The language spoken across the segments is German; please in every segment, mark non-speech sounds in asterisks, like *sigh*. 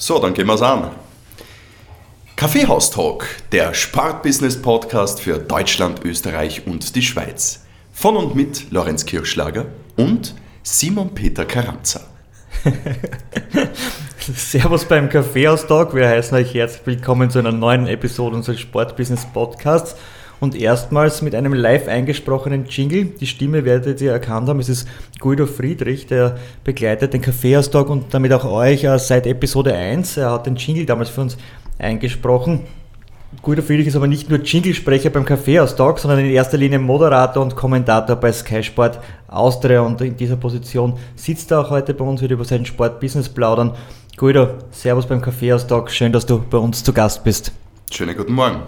so, dann gehen wir es an. Kaffeehaus Talk, der Sportbusiness-Podcast für Deutschland, Österreich und die Schweiz. Von und mit Lorenz Kirchschlager und Simon Peter Karamza. *laughs* Servus beim Kaffeehaus Talk. Wir heißen euch herzlich willkommen zu einer neuen Episode unseres Sportbusiness Podcasts und erstmals mit einem live eingesprochenen Jingle. Die Stimme werdet ihr erkannt haben, es ist Guido Friedrich, der begleitet den Kaffeehaustag und damit auch euch äh, seit Episode 1. Er hat den Jingle damals für uns eingesprochen. Guido Friedrich ist aber nicht nur Jinglesprecher beim Kaffeehaustag, sondern in erster Linie Moderator und Kommentator bei Sky Sport Austria und in dieser Position sitzt er auch heute bei uns, wird über sein Sportbusiness plaudern. Guido, Servus beim Kaffeehaustag, schön, dass du bei uns zu Gast bist. Schönen guten Morgen.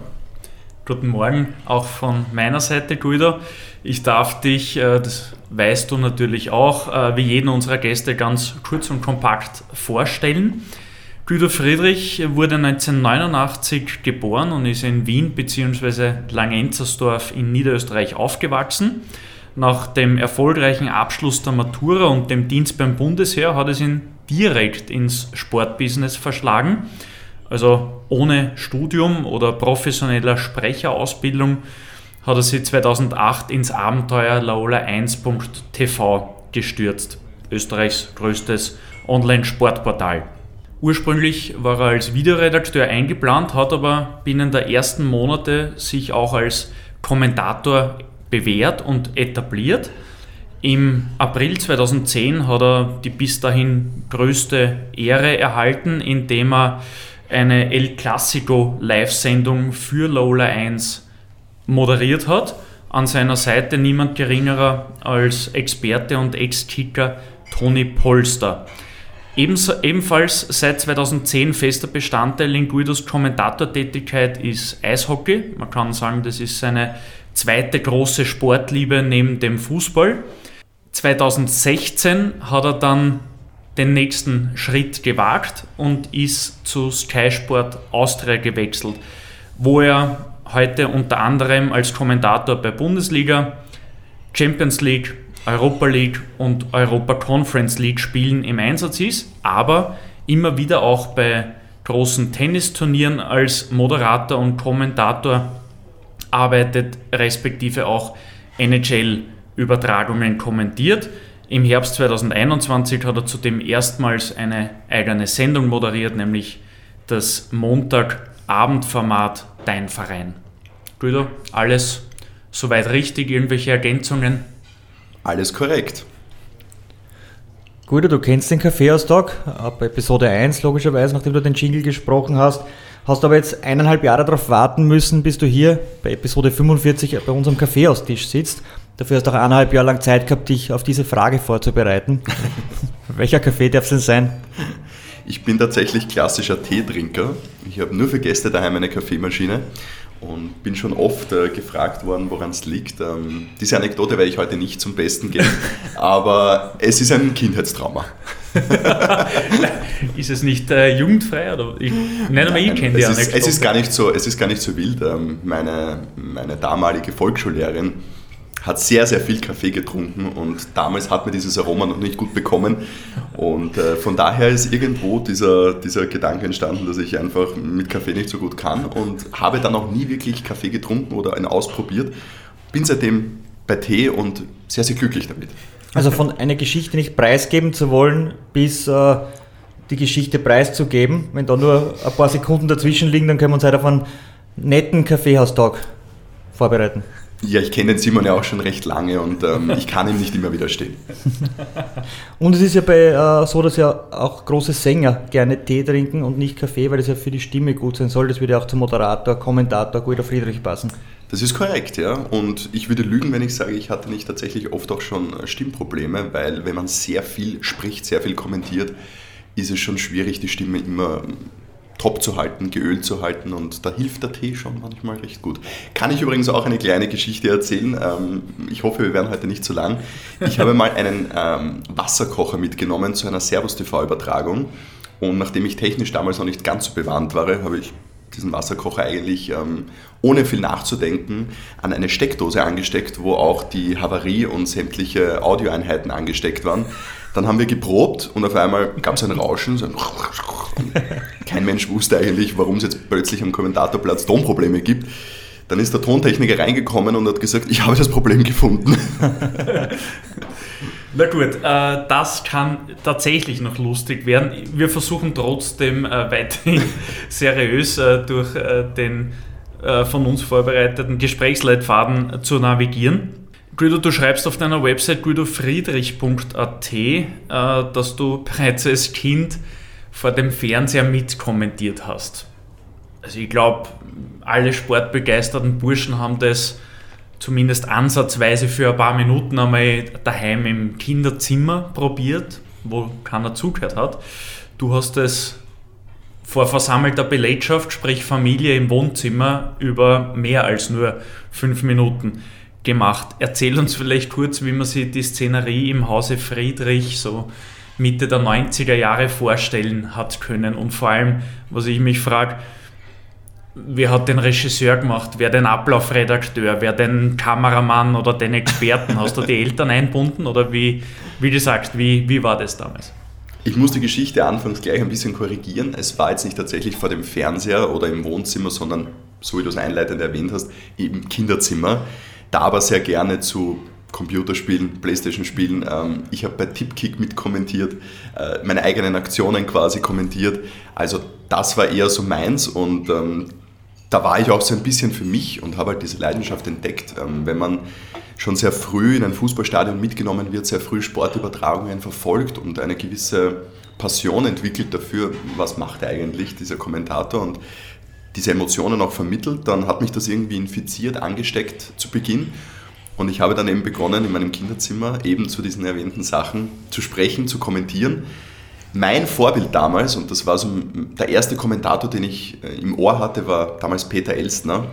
Guten Morgen auch von meiner Seite, Guido. Ich darf dich, äh, das weißt du natürlich auch, äh, wie jeden unserer Gäste ganz kurz und kompakt vorstellen. Guido Friedrich wurde 1989 geboren und ist in Wien bzw. Langenzersdorf in Niederösterreich aufgewachsen. Nach dem erfolgreichen Abschluss der Matura und dem Dienst beim Bundesheer hat es ihn direkt ins Sportbusiness verschlagen also ohne Studium oder professioneller Sprecherausbildung hat er sich 2008 ins Abenteuer laola1.tv gestürzt, Österreichs größtes Online-Sportportal. Ursprünglich war er als Videoredakteur eingeplant, hat aber binnen der ersten Monate sich auch als Kommentator bewährt und etabliert. Im April 2010 hat er die bis dahin größte Ehre erhalten, indem er eine El Clasico Live-Sendung für Lola 1 moderiert hat. An seiner Seite niemand geringerer als Experte und Ex-Kicker Toni Polster. Ebenso, ebenfalls seit 2010 fester Bestandteil in Guidos Kommentatortätigkeit ist Eishockey. Man kann sagen, das ist seine zweite große Sportliebe neben dem Fußball. 2016 hat er dann den nächsten Schritt gewagt und ist zu Sky Sport Austria gewechselt, wo er heute unter anderem als Kommentator bei Bundesliga, Champions League, Europa League und Europa Conference League Spielen im Einsatz ist, aber immer wieder auch bei großen Tennisturnieren als Moderator und Kommentator arbeitet, respektive auch NHL-Übertragungen kommentiert. Im Herbst 2021 hat er zudem erstmals eine eigene Sendung moderiert, nämlich das Montagabendformat Dein Verein. Guido, alles soweit richtig? Irgendwelche Ergänzungen? Alles korrekt. Guido, du kennst den Kaffeehaustag ab Episode 1, logischerweise, nachdem du den Jingle gesprochen hast. Hast aber jetzt eineinhalb Jahre darauf warten müssen, bis du hier bei Episode 45 bei unserem Kaffeehaustisch sitzt. Dafür hast du auch eineinhalb Jahre lang Zeit gehabt, dich auf diese Frage vorzubereiten. *laughs* Welcher Kaffee darf es denn sein? Ich bin tatsächlich klassischer Teetrinker. Ich habe nur für Gäste daheim eine Kaffeemaschine und bin schon oft äh, gefragt worden, woran es liegt. Ähm, diese Anekdote werde ich heute nicht zum Besten geben, *laughs* aber es ist ein Kindheitstrauma. *laughs* ist es nicht äh, jugendfrei? Oder ich, nein, ich kenne die es Anekdote. Ist, es, ist gar nicht so, es ist gar nicht so wild. Ähm, meine, meine damalige Volksschullehrerin hat sehr, sehr viel Kaffee getrunken und damals hat man dieses Aroma noch nicht gut bekommen. Und äh, von daher ist irgendwo dieser, dieser Gedanke entstanden, dass ich einfach mit Kaffee nicht so gut kann und habe dann auch nie wirklich Kaffee getrunken oder einen ausprobiert. Bin seitdem bei Tee und sehr, sehr glücklich damit. Also von einer Geschichte nicht preisgeben zu wollen, bis äh, die Geschichte preiszugeben. Wenn da nur ein paar Sekunden dazwischen liegen, dann können wir uns halt auf einen netten Kaffeehaustag vorbereiten. Ja, ich kenne den Simon ja auch schon recht lange und ähm, *laughs* ich kann ihm nicht immer widerstehen. *laughs* und es ist ja bei, äh, so, dass ja auch große Sänger gerne Tee trinken und nicht Kaffee, weil es ja für die Stimme gut sein soll. Das würde ja auch zum Moderator, Kommentator Guido Friedrich passen. Das ist korrekt, ja. Und ich würde lügen, wenn ich sage, ich hatte nicht tatsächlich oft auch schon Stimmprobleme, weil wenn man sehr viel spricht, sehr viel kommentiert, ist es schon schwierig, die Stimme immer top zu halten, geölt zu halten und da hilft der Tee schon manchmal recht gut. Kann ich übrigens auch eine kleine Geschichte erzählen. Ähm, ich hoffe, wir werden heute nicht zu lang. Ich habe mal einen ähm, Wasserkocher mitgenommen zu einer Servus-TV-Übertragung und nachdem ich technisch damals noch nicht ganz so bewandt war, habe ich diesen Wasserkocher eigentlich ähm, ohne viel nachzudenken an eine Steckdose angesteckt, wo auch die Havarie und sämtliche Audioeinheiten angesteckt waren. Dann haben wir geprobt und auf einmal gab es ein Rauschen. So ein *laughs* Kein Mensch wusste eigentlich, warum es jetzt plötzlich am Kommentatorplatz Tonprobleme gibt. Dann ist der Tontechniker reingekommen und hat gesagt, ich habe das Problem gefunden. *laughs* Na gut, äh, das kann tatsächlich noch lustig werden. Wir versuchen trotzdem äh, weiterhin *laughs* seriös äh, durch den äh, von uns vorbereiteten Gesprächsleitfaden zu navigieren. Guido, du schreibst auf deiner Website guidofriedrich.at, äh, dass du bereits als Kind vor dem Fernseher mitkommentiert hast. Also ich glaube, alle sportbegeisterten Burschen haben das zumindest ansatzweise für ein paar Minuten einmal daheim im Kinderzimmer probiert, wo keiner zugehört hat. Du hast es vor versammelter Belegschaft, sprich Familie im Wohnzimmer, über mehr als nur fünf Minuten gemacht. Erzähl uns vielleicht kurz, wie man sich die Szenerie im Hause Friedrich so Mitte der 90er Jahre vorstellen hat können. Und vor allem, was ich mich frage, wer hat den Regisseur gemacht, wer den Ablaufredakteur, wer den Kameramann oder den Experten? Hast du die Eltern einbunden oder wie, wie du sagst, wie, wie war das damals? Ich muss die Geschichte anfangs gleich ein bisschen korrigieren. Es war jetzt nicht tatsächlich vor dem Fernseher oder im Wohnzimmer, sondern, so wie du es einleitend erwähnt hast, im Kinderzimmer da aber sehr gerne zu Computerspielen, Playstation-Spielen. Ähm, ich habe bei Tipkick mitkommentiert, äh, meine eigenen Aktionen quasi kommentiert. Also das war eher so meins und ähm, da war ich auch so ein bisschen für mich und habe halt diese Leidenschaft entdeckt. Ähm, wenn man schon sehr früh in ein Fußballstadion mitgenommen wird, sehr früh Sportübertragungen verfolgt und eine gewisse Passion entwickelt dafür, was macht eigentlich dieser Kommentator und diese Emotionen auch vermittelt, dann hat mich das irgendwie infiziert, angesteckt zu Beginn. Und ich habe dann eben begonnen, in meinem Kinderzimmer eben zu diesen erwähnten Sachen zu sprechen, zu kommentieren. Mein Vorbild damals, und das war so der erste Kommentator, den ich äh, im Ohr hatte, war damals Peter Elstner.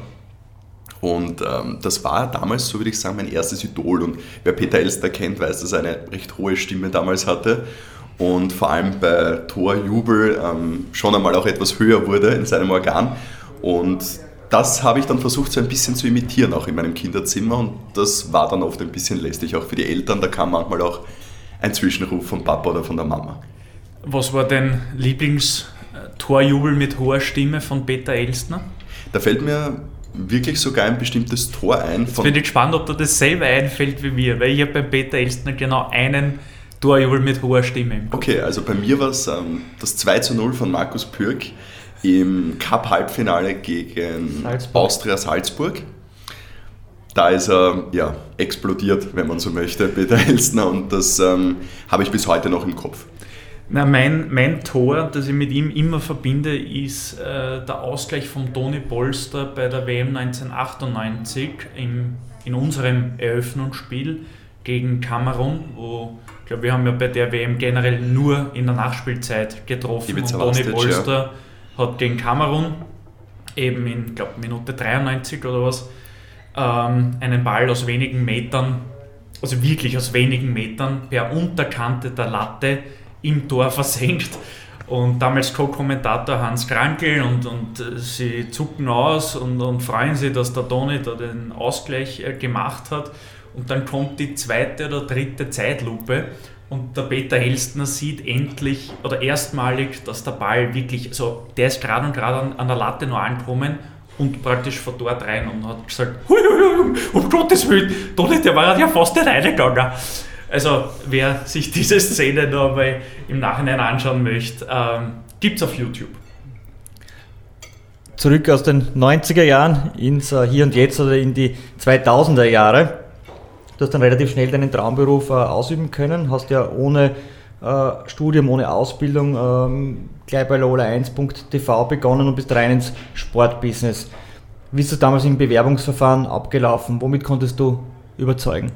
Und ähm, das war damals, so würde ich sagen, mein erstes Idol. Und wer Peter Elstner kennt, weiß, dass er eine recht hohe Stimme damals hatte und vor allem bei Torjubel ähm, schon einmal auch etwas höher wurde in seinem Organ. Und das habe ich dann versucht so ein bisschen zu imitieren, auch in meinem Kinderzimmer. Und das war dann oft ein bisschen lästig, auch für die Eltern. Da kam manchmal auch ein Zwischenruf vom Papa oder von der Mama. Was war dein Lieblingstorjubel mit hoher Stimme von Peter Elstner? Da fällt mir wirklich sogar ein bestimmtes Tor ein. Jetzt bin ich gespannt, ob dir dasselbe einfällt wie mir, weil ich habe beim Peter Elstner genau einen Torjubel mit hoher Stimme. Okay, also bei mir war es ähm, das 2 zu 0 von Markus Pürk im Cup-Halbfinale gegen Salzburg. Austria Salzburg. Da ist er ja, explodiert, wenn man so möchte, Peter Elstner, und das ähm, habe ich bis heute noch im Kopf. Na, mein, mein Tor, das ich mit ihm immer verbinde, ist äh, der Ausgleich von Toni Polster bei der WM 1998 im, in unserem Eröffnungsspiel gegen Kamerun, wo ich glaube, wir haben ja bei der WM generell nur in der Nachspielzeit getroffen. Und Toni Polster ja. hat gegen Kamerun eben in, glaube Minute 93 oder was, ähm, einen Ball aus wenigen Metern, also wirklich aus wenigen Metern, per Unterkante der Latte im Tor versenkt. Und damals Co-Kommentator Hans Krankel und, und äh, sie zucken aus und, und freuen sich, dass der Toni da den Ausgleich äh, gemacht hat. Und dann kommt die zweite oder dritte Zeitlupe und der Peter Helstner sieht endlich oder erstmalig, dass der Ball wirklich, also der ist gerade und gerade an, an, der Latte nur angekommen und praktisch von dort rein und hat gesagt, hui, hui, hui, um Gottes Willen, Toni, der war ja fast nicht reingegangen. Also wer sich diese Szene noch mal im Nachhinein anschauen möchte, ähm, gibt es auf YouTube. Zurück aus den 90er Jahren ins uh, Hier und Jetzt oder in die 2000er Jahre. Du hast dann relativ schnell deinen Traumberuf äh, ausüben können, hast ja ohne äh, Studium, ohne Ausbildung ähm, gleich bei Lola1.tv begonnen und bist rein ins Sportbusiness. Wie ist das damals im Bewerbungsverfahren abgelaufen? Womit konntest du überzeugen?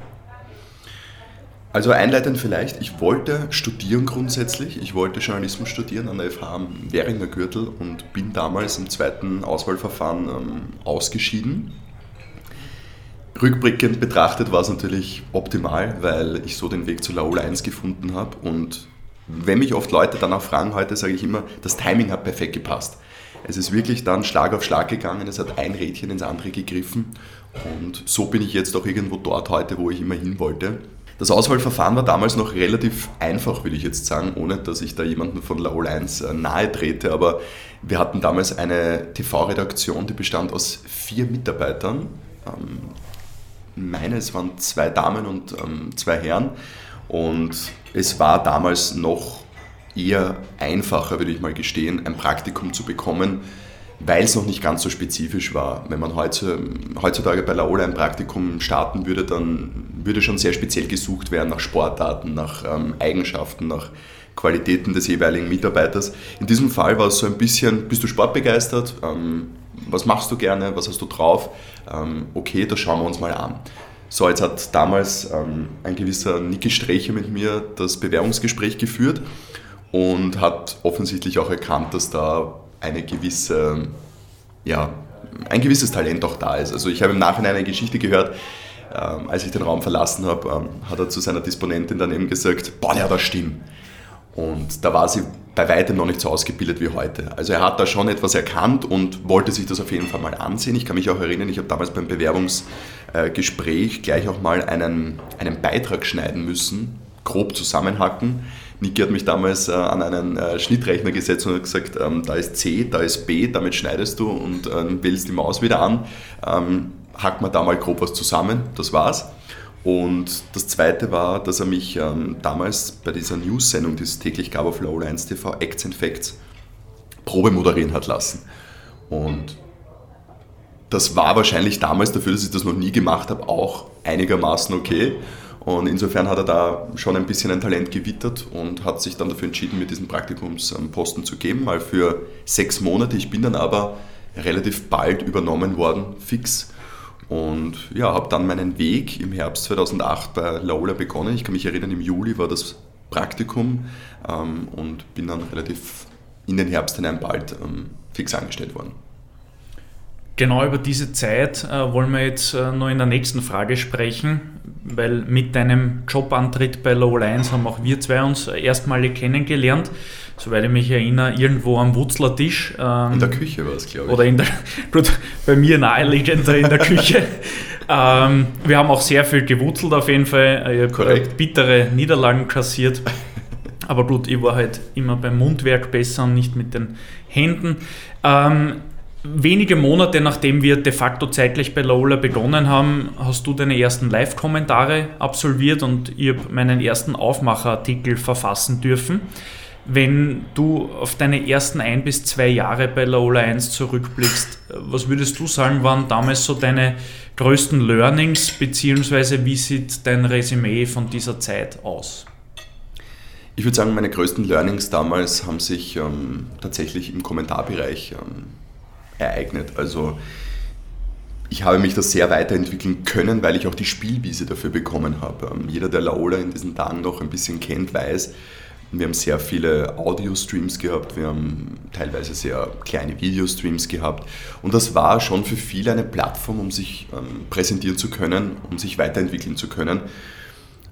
Also einleitend vielleicht, ich wollte studieren grundsätzlich. Ich wollte Journalismus studieren an der FH am Währinger Gürtel und bin damals im zweiten Auswahlverfahren ähm, ausgeschieden. Rückblickend betrachtet war es natürlich optimal, weil ich so den Weg zu Laola 1 gefunden habe. Und wenn mich oft Leute danach fragen, heute sage ich immer, das Timing hat perfekt gepasst. Es ist wirklich dann Schlag auf Schlag gegangen, es hat ein Rädchen ins andere gegriffen und so bin ich jetzt auch irgendwo dort heute, wo ich immer hin wollte. Das Auswahlverfahren war damals noch relativ einfach, würde ich jetzt sagen, ohne dass ich da jemanden von Laol 1 äh, nahe trete. Aber wir hatten damals eine TV-Redaktion, die bestand aus vier Mitarbeitern. Ähm, meine, es waren zwei Damen und ähm, zwei Herren. Und es war damals noch eher einfacher, würde ich mal gestehen, ein Praktikum zu bekommen, weil es noch nicht ganz so spezifisch war. Wenn man heutzutage bei Laola ein Praktikum starten würde, dann würde schon sehr speziell gesucht werden nach Sportarten, nach ähm, Eigenschaften, nach Qualitäten des jeweiligen Mitarbeiters. In diesem Fall war es so ein bisschen, bist du sportbegeistert? Ähm, was machst du gerne? Was hast du drauf? Ähm, okay, das schauen wir uns mal an. So, jetzt hat damals ähm, ein gewisser Niki Strecher mit mir das Bewerbungsgespräch geführt und hat offensichtlich auch erkannt, dass da eine gewisse, ja, ein gewisses Talent auch da ist. Also ich habe im Nachhinein eine Geschichte gehört, ähm, als ich den Raum verlassen habe, ähm, hat er zu seiner Disponentin dann eben gesagt, boah, ja, das stimmt. Und da war sie bei weitem noch nicht so ausgebildet wie heute. Also er hat da schon etwas erkannt und wollte sich das auf jeden Fall mal ansehen. Ich kann mich auch erinnern, ich habe damals beim Bewerbungsgespräch gleich auch mal einen, einen Beitrag schneiden müssen, grob zusammenhacken Niki hat mich damals äh, an einen äh, Schnittrechner gesetzt und hat gesagt, ähm, da ist C, da ist B, damit schneidest du und ähm, wählst die Maus wieder an. Ähm, hack mal da mal grob was zusammen, das war's. Und das zweite war, dass er mich ähm, damals bei dieser News-Sendung, die es täglich gab auf Low 1 TV, Acts and Facts, Probe moderieren hat lassen. Und das war wahrscheinlich damals dafür, dass ich das noch nie gemacht habe, auch einigermaßen okay. Und insofern hat er da schon ein bisschen ein Talent gewittert und hat sich dann dafür entschieden, mir diesen Praktikumsposten zu geben, mal für sechs Monate. Ich bin dann aber relativ bald übernommen worden, fix. Und ja, habe dann meinen Weg im Herbst 2008 bei Laola begonnen. Ich kann mich erinnern, im Juli war das Praktikum ähm, und bin dann relativ in den Herbst hinein bald ähm, fix angestellt worden. Genau über diese Zeit äh, wollen wir jetzt äh, noch in der nächsten Frage sprechen, weil mit deinem Jobantritt bei Low Lines haben auch wir zwei uns erstmalig kennengelernt. Soweit ich mich erinnere, irgendwo am Wutzlertisch. Ähm, in der Küche war es, glaube ich. Oder in der, *laughs* gut, bei mir naheliegend in der Küche. *laughs* ähm, wir haben auch sehr viel gewurzelt auf jeden Fall. Ich Korrekt. bittere Niederlagen kassiert. Aber gut, ich war halt immer beim Mundwerk besser und nicht mit den Händen. Ähm, Wenige Monate nachdem wir de facto zeitlich bei Lola begonnen haben, hast du deine ersten Live-Kommentare absolviert und ich habe meinen ersten Aufmacherartikel verfassen dürfen. Wenn du auf deine ersten ein bis zwei Jahre bei Lola 1 zurückblickst, was würdest du sagen, waren damals so deine größten Learnings, beziehungsweise wie sieht dein Resümee von dieser Zeit aus? Ich würde sagen, meine größten Learnings damals haben sich ähm, tatsächlich im Kommentarbereich ähm, ereignet. Also ich habe mich da sehr weiterentwickeln können, weil ich auch die Spielwiese dafür bekommen habe. Ähm, jeder, der Laola in diesen Tagen noch ein bisschen kennt, weiß, wir haben sehr viele Audio-Streams gehabt, wir haben teilweise sehr kleine Videostreams gehabt und das war schon für viele eine Plattform, um sich ähm, präsentieren zu können, um sich weiterentwickeln zu können.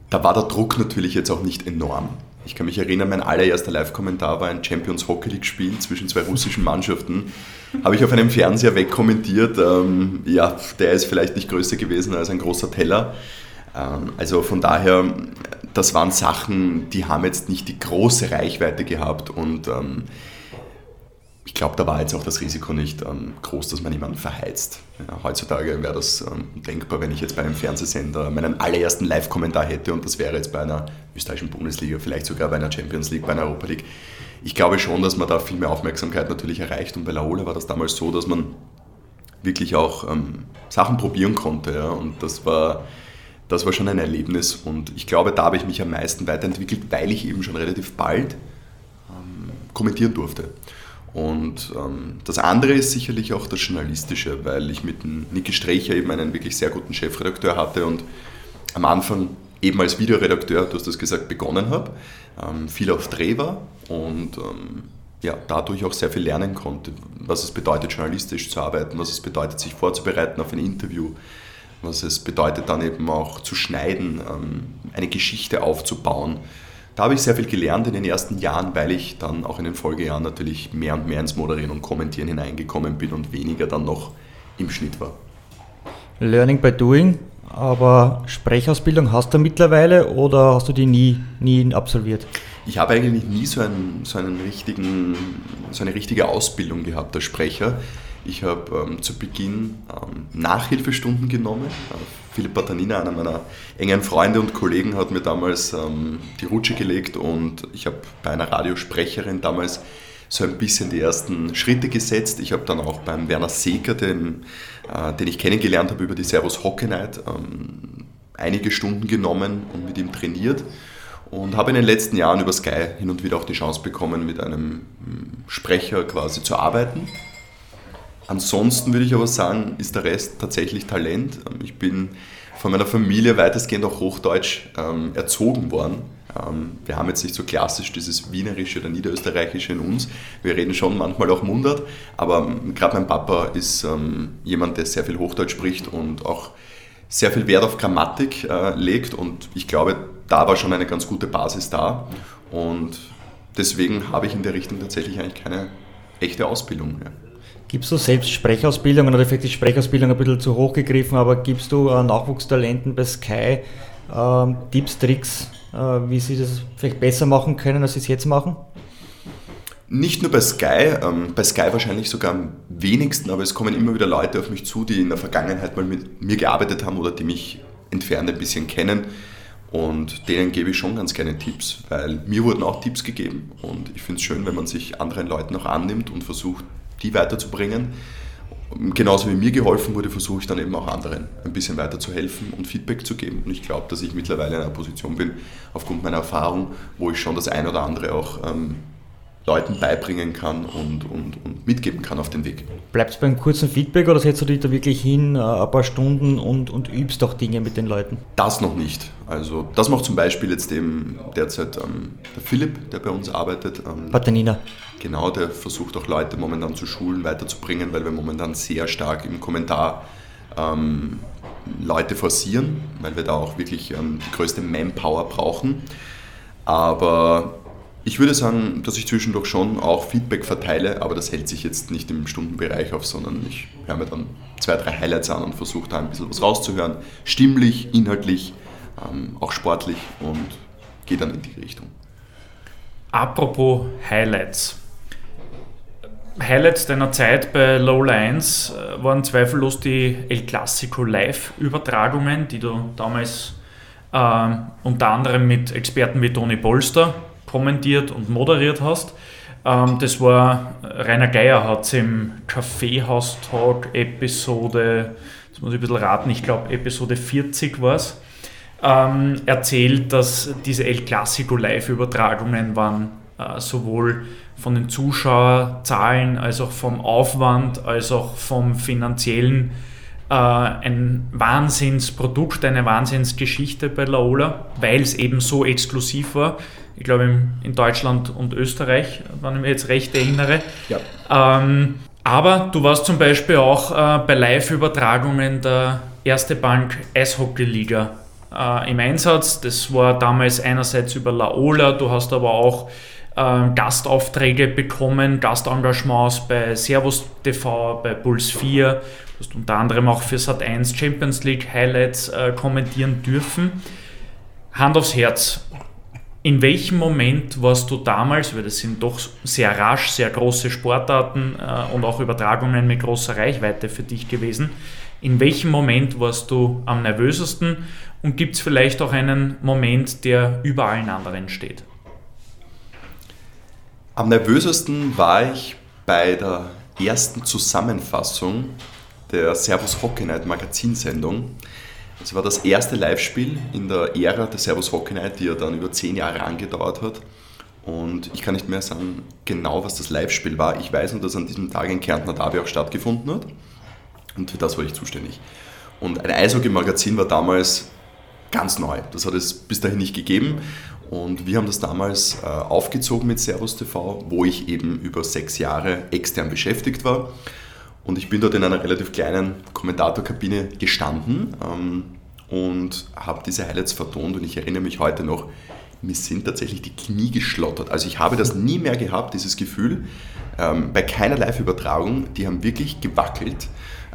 Da war der Druck natürlich jetzt auch nicht enorm. Ich kann mich erinnern, mein allererster Live-Kommentar war ein Champions Hockey League-Spiel zwischen zwei russischen Mannschaften. Habe ich auf einem Fernseher wegkommentiert. Ähm, ja, der ist vielleicht nicht größer gewesen als ein großer Teller. Ähm, also von daher, das waren Sachen, die haben jetzt nicht die große Reichweite gehabt und ähm, ich glaube, da war jetzt auch das Risiko nicht ähm, groß, dass man jemanden verheizt. Ja, heutzutage wäre das ähm, denkbar, wenn ich jetzt bei einem Fernsehsender meinen allerersten Live-Kommentar hätte und das wäre jetzt bei einer österreichischen Bundesliga, vielleicht sogar bei einer Champions League, bei einer Europa League. Ich glaube schon, dass man da viel mehr Aufmerksamkeit natürlich erreicht und bei Laola war das damals so, dass man wirklich auch ähm, Sachen probieren konnte ja, und das war, das war schon ein Erlebnis und ich glaube, da habe ich mich am meisten weiterentwickelt, weil ich eben schon relativ bald ähm, kommentieren durfte. Und ähm, das andere ist sicherlich auch das Journalistische, weil ich mit Niki Strecher eben einen wirklich sehr guten Chefredakteur hatte und am Anfang eben als Videoredakteur, du hast das gesagt, begonnen habe, ähm, viel auf Dreh war und ähm, ja, dadurch auch sehr viel lernen konnte, was es bedeutet, journalistisch zu arbeiten, was es bedeutet, sich vorzubereiten auf ein Interview, was es bedeutet, dann eben auch zu schneiden, ähm, eine Geschichte aufzubauen. Da habe ich sehr viel gelernt in den ersten Jahren, weil ich dann auch in den Folgejahren natürlich mehr und mehr ins Moderieren und Kommentieren hineingekommen bin und weniger dann noch im Schnitt war. Learning by doing, aber Sprechausbildung hast du mittlerweile oder hast du die nie, nie absolviert? Ich habe eigentlich nie so, einen, so, einen richtigen, so eine richtige Ausbildung gehabt als Sprecher. Ich habe ähm, zu Beginn ähm, Nachhilfestunden genommen. Äh, Philipp Batanina, einer meiner engen Freunde und Kollegen, hat mir damals ähm, die Rutsche gelegt und ich habe bei einer Radiosprecherin damals so ein bisschen die ersten Schritte gesetzt. Ich habe dann auch beim Werner Seeker, den, äh, den ich kennengelernt habe über die Servus Hockey Night, ähm, einige Stunden genommen und mit ihm trainiert und habe in den letzten Jahren über Sky hin und wieder auch die Chance bekommen, mit einem hm, Sprecher quasi zu arbeiten. Ansonsten würde ich aber sagen, ist der Rest tatsächlich Talent. Ich bin von meiner Familie weitestgehend auch Hochdeutsch ähm, erzogen worden. Ähm, wir haben jetzt nicht so klassisch dieses Wienerische oder Niederösterreichische in uns. Wir reden schon manchmal auch Mundart, aber ähm, gerade mein Papa ist ähm, jemand, der sehr viel Hochdeutsch spricht und auch sehr viel Wert auf Grammatik äh, legt und ich glaube, da war schon eine ganz gute Basis da und deswegen habe ich in der Richtung tatsächlich eigentlich keine echte Ausbildung mehr. Gibst du selbst Sprechausbildungen oder vielleicht die Sprechausbildung ein bisschen zu hoch gegriffen, aber gibst du äh, Nachwuchstalenten bei Sky äh, Tipps, Tricks, äh, wie sie das vielleicht besser machen können, als sie es jetzt machen? Nicht nur bei Sky, ähm, bei Sky wahrscheinlich sogar am wenigsten, aber es kommen immer wieder Leute auf mich zu, die in der Vergangenheit mal mit mir gearbeitet haben oder die mich entfernt ein bisschen kennen und denen gebe ich schon ganz gerne Tipps, weil mir wurden auch Tipps gegeben und ich finde es schön, wenn man sich anderen Leuten auch annimmt und versucht, die weiterzubringen. Genauso wie mir geholfen wurde, versuche ich dann eben auch anderen ein bisschen weiter zu helfen und Feedback zu geben. Und ich glaube, dass ich mittlerweile in einer Position bin, aufgrund meiner Erfahrung, wo ich schon das ein oder andere auch ähm, Leuten beibringen kann und, und, und mitgeben kann auf den Weg. Bleibst du beim kurzen Feedback oder setzt du dich da wirklich hin, äh, ein paar Stunden und, und übst auch Dinge mit den Leuten? Das noch nicht. Also das macht zum Beispiel jetzt eben derzeit ähm, der Philipp, der bei uns arbeitet. Ähm, Patanina. Genau, der versucht auch Leute momentan zu schulen, weiterzubringen, weil wir momentan sehr stark im Kommentar ähm, Leute forcieren, weil wir da auch wirklich ähm, die größte Manpower brauchen. Aber ich würde sagen, dass ich zwischendurch schon auch Feedback verteile, aber das hält sich jetzt nicht im Stundenbereich auf, sondern ich höre mir dann zwei, drei Highlights an und versuche da ein bisschen was rauszuhören. Stimmlich, inhaltlich, ähm, auch sportlich und gehe dann in die Richtung. Apropos Highlights. Highlights deiner Zeit bei Low Lines äh, waren zweifellos die El Clasico Live-Übertragungen, die du damals äh, unter anderem mit Experten wie Toni Polster kommentiert und moderiert hast. Ähm, das war, Rainer Geier hat es im Kaffeehaus-Talk Episode, jetzt muss ich ein bisschen raten, ich glaube Episode 40 war es, ähm, erzählt, dass diese El Clasico Live-Übertragungen waren äh, sowohl von den Zuschauerzahlen als auch vom Aufwand als auch vom finanziellen äh, ein Wahnsinnsprodukt, eine Wahnsinnsgeschichte bei Laola, weil es eben so exklusiv war ich glaube in Deutschland und Österreich, wenn ich mich jetzt recht erinnere. Ja. Ähm, aber du warst zum Beispiel auch äh, bei Live-Übertragungen der Erste Bank Eishockey-Liga äh, im Einsatz. Das war damals einerseits über Laola, du hast aber auch äh, Gastaufträge bekommen, Gastengagements bei Servus TV, bei Puls 4. Du hast unter anderem auch für Sat1 Champions League Highlights äh, kommentieren dürfen. Hand aufs Herz, in welchem Moment warst du damals, weil das sind doch sehr rasch, sehr große Sportarten äh, und auch Übertragungen mit großer Reichweite für dich gewesen, in welchem Moment warst du am nervösesten und gibt es vielleicht auch einen Moment, der über allen anderen steht? Am nervösesten war ich bei der ersten Zusammenfassung der Servus Hockey Night Magazinsendung. Es war das erste Live-Spiel in der Ära der Servus Hockey Night, die ja dann über zehn Jahre angedauert hat. Und ich kann nicht mehr sagen, genau was das Live-Spiel war. Ich weiß nur, dass an diesem Tag in Kärntner Derby auch stattgefunden hat. Und für das war ich zuständig. Und ein Eishockey-Magazin war damals ganz neu. Das hat es bis dahin nicht gegeben. Und wir haben das damals äh, aufgezogen mit Servus TV, wo ich eben über sechs Jahre extern beschäftigt war. Und ich bin dort in einer relativ kleinen Kommentatorkabine gestanden ähm, und habe diese Highlights vertont. Und ich erinnere mich heute noch, mir sind tatsächlich die Knie geschlottert. Also ich habe das nie mehr gehabt, dieses Gefühl, ähm, bei keiner Live-Übertragung. Die haben wirklich gewackelt.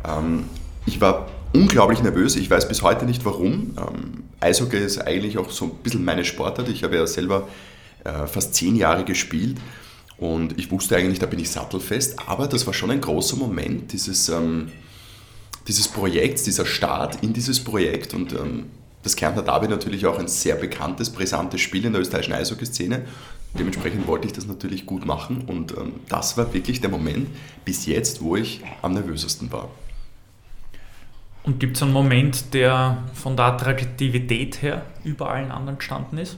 Ähm, ich war unglaublich nervös. Ich weiß bis heute nicht warum. Ähm, Eishockey ist eigentlich auch so ein bisschen meine Sportart. Ich habe ja selber äh, fast zehn Jahre gespielt und ich wusste eigentlich, da bin ich sattelfest. Aber das war schon ein großer Moment, dieses, ähm, dieses Projekts, dieser Start in dieses Projekt. Und ähm, das Kärntner Derby natürlich auch ein sehr bekanntes, brisantes Spiel in der österreichischen Eishockey-Szene. Dementsprechend wollte ich das natürlich gut machen und ähm, das war wirklich der Moment bis jetzt, wo ich am nervösesten war. Und gibt es einen Moment, der von der Attraktivität her über allen anderen gestanden ist?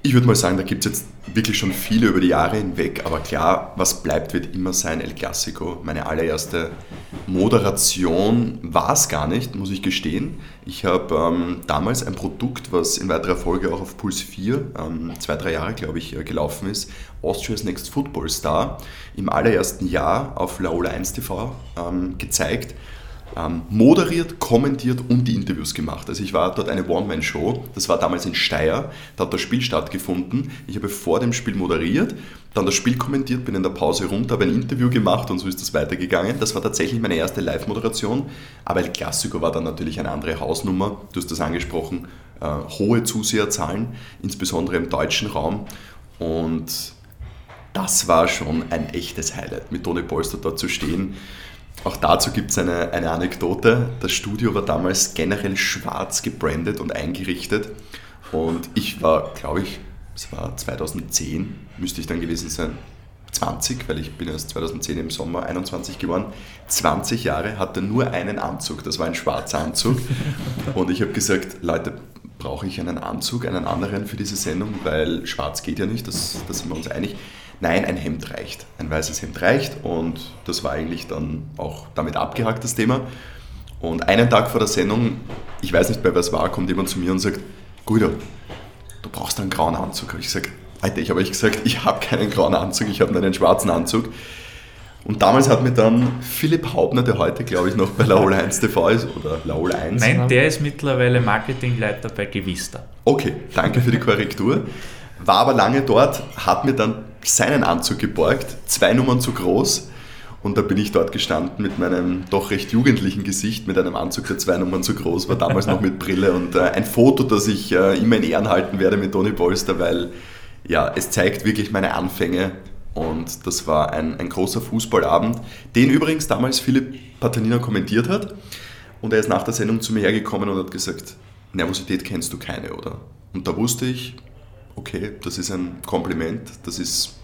Ich würde mal sagen, da gibt es jetzt wirklich schon viele über die Jahre hinweg, aber klar, was bleibt, wird immer sein El Clasico. Meine allererste Moderation war es gar nicht, muss ich gestehen. Ich habe ähm, damals ein Produkt, was in weiterer Folge auch auf Puls 4, ähm, zwei, drei Jahre glaube ich, äh, gelaufen ist, Austria's Next Football Star, im allerersten Jahr auf Laola 1 TV ähm, gezeigt ähm, moderiert, kommentiert und die Interviews gemacht. Also ich war dort eine One-Man-Show, das war damals in Steyr, da hat das Spiel stattgefunden. Ich habe vor dem Spiel moderiert, dann das Spiel kommentiert, bin in der Pause runter, habe ein Interview gemacht und so ist das weitergegangen. Das war tatsächlich meine erste Live-Moderation, aber El Clasico war dann natürlich eine andere Hausnummer. Du hast das angesprochen, äh, hohe Zuseherzahlen, insbesondere im deutschen Raum und das war schon ein echtes Highlight, mit Toni Polster dort zu stehen. Auch dazu gibt es eine, eine Anekdote. Das Studio war damals generell schwarz gebrandet und eingerichtet. Und ich war, glaube ich, es war 2010, müsste ich dann gewesen sein, 20, weil ich bin erst 2010 im Sommer 21 geworden. 20 Jahre hatte nur einen Anzug, das war ein schwarzer Anzug. Und ich habe gesagt, Leute, brauche ich einen Anzug, einen anderen für diese Sendung, weil schwarz geht ja nicht, das, das sind wir uns einig. Nein, ein Hemd reicht. Ein weißes Hemd reicht und das war eigentlich dann auch damit abgehakt, das Thema. Und einen Tag vor der Sendung, ich weiß nicht, wer es war, kommt jemand zu mir und sagt, Guido, du brauchst einen grauen Anzug. Habe ich gesagt, Alter, ich habe euch gesagt, ich habe keinen grauen Anzug, ich habe nur einen schwarzen Anzug. Und damals hat mir dann Philipp Haubner, der heute, glaube ich, noch bei Laola 1 TV ist, oder Laola 1. Nein, der ist mittlerweile Marketingleiter bei Gewista. Okay, danke für die Korrektur. War aber lange dort, hat mir dann seinen Anzug geborgt, zwei Nummern zu groß. Und da bin ich dort gestanden mit meinem doch recht jugendlichen Gesicht, mit einem Anzug, der zwei Nummern zu groß war, damals noch mit Brille. Und äh, ein Foto, das ich äh, immer in Ehren halten werde mit Toni Polster, weil ja, es zeigt wirklich meine Anfänge. Und das war ein, ein großer Fußballabend, den übrigens damals Philipp Patanina kommentiert hat. Und er ist nach der Sendung zu mir hergekommen und hat gesagt, Nervosität kennst du keine, oder? Und da wusste ich, okay, das ist ein Kompliment, das ist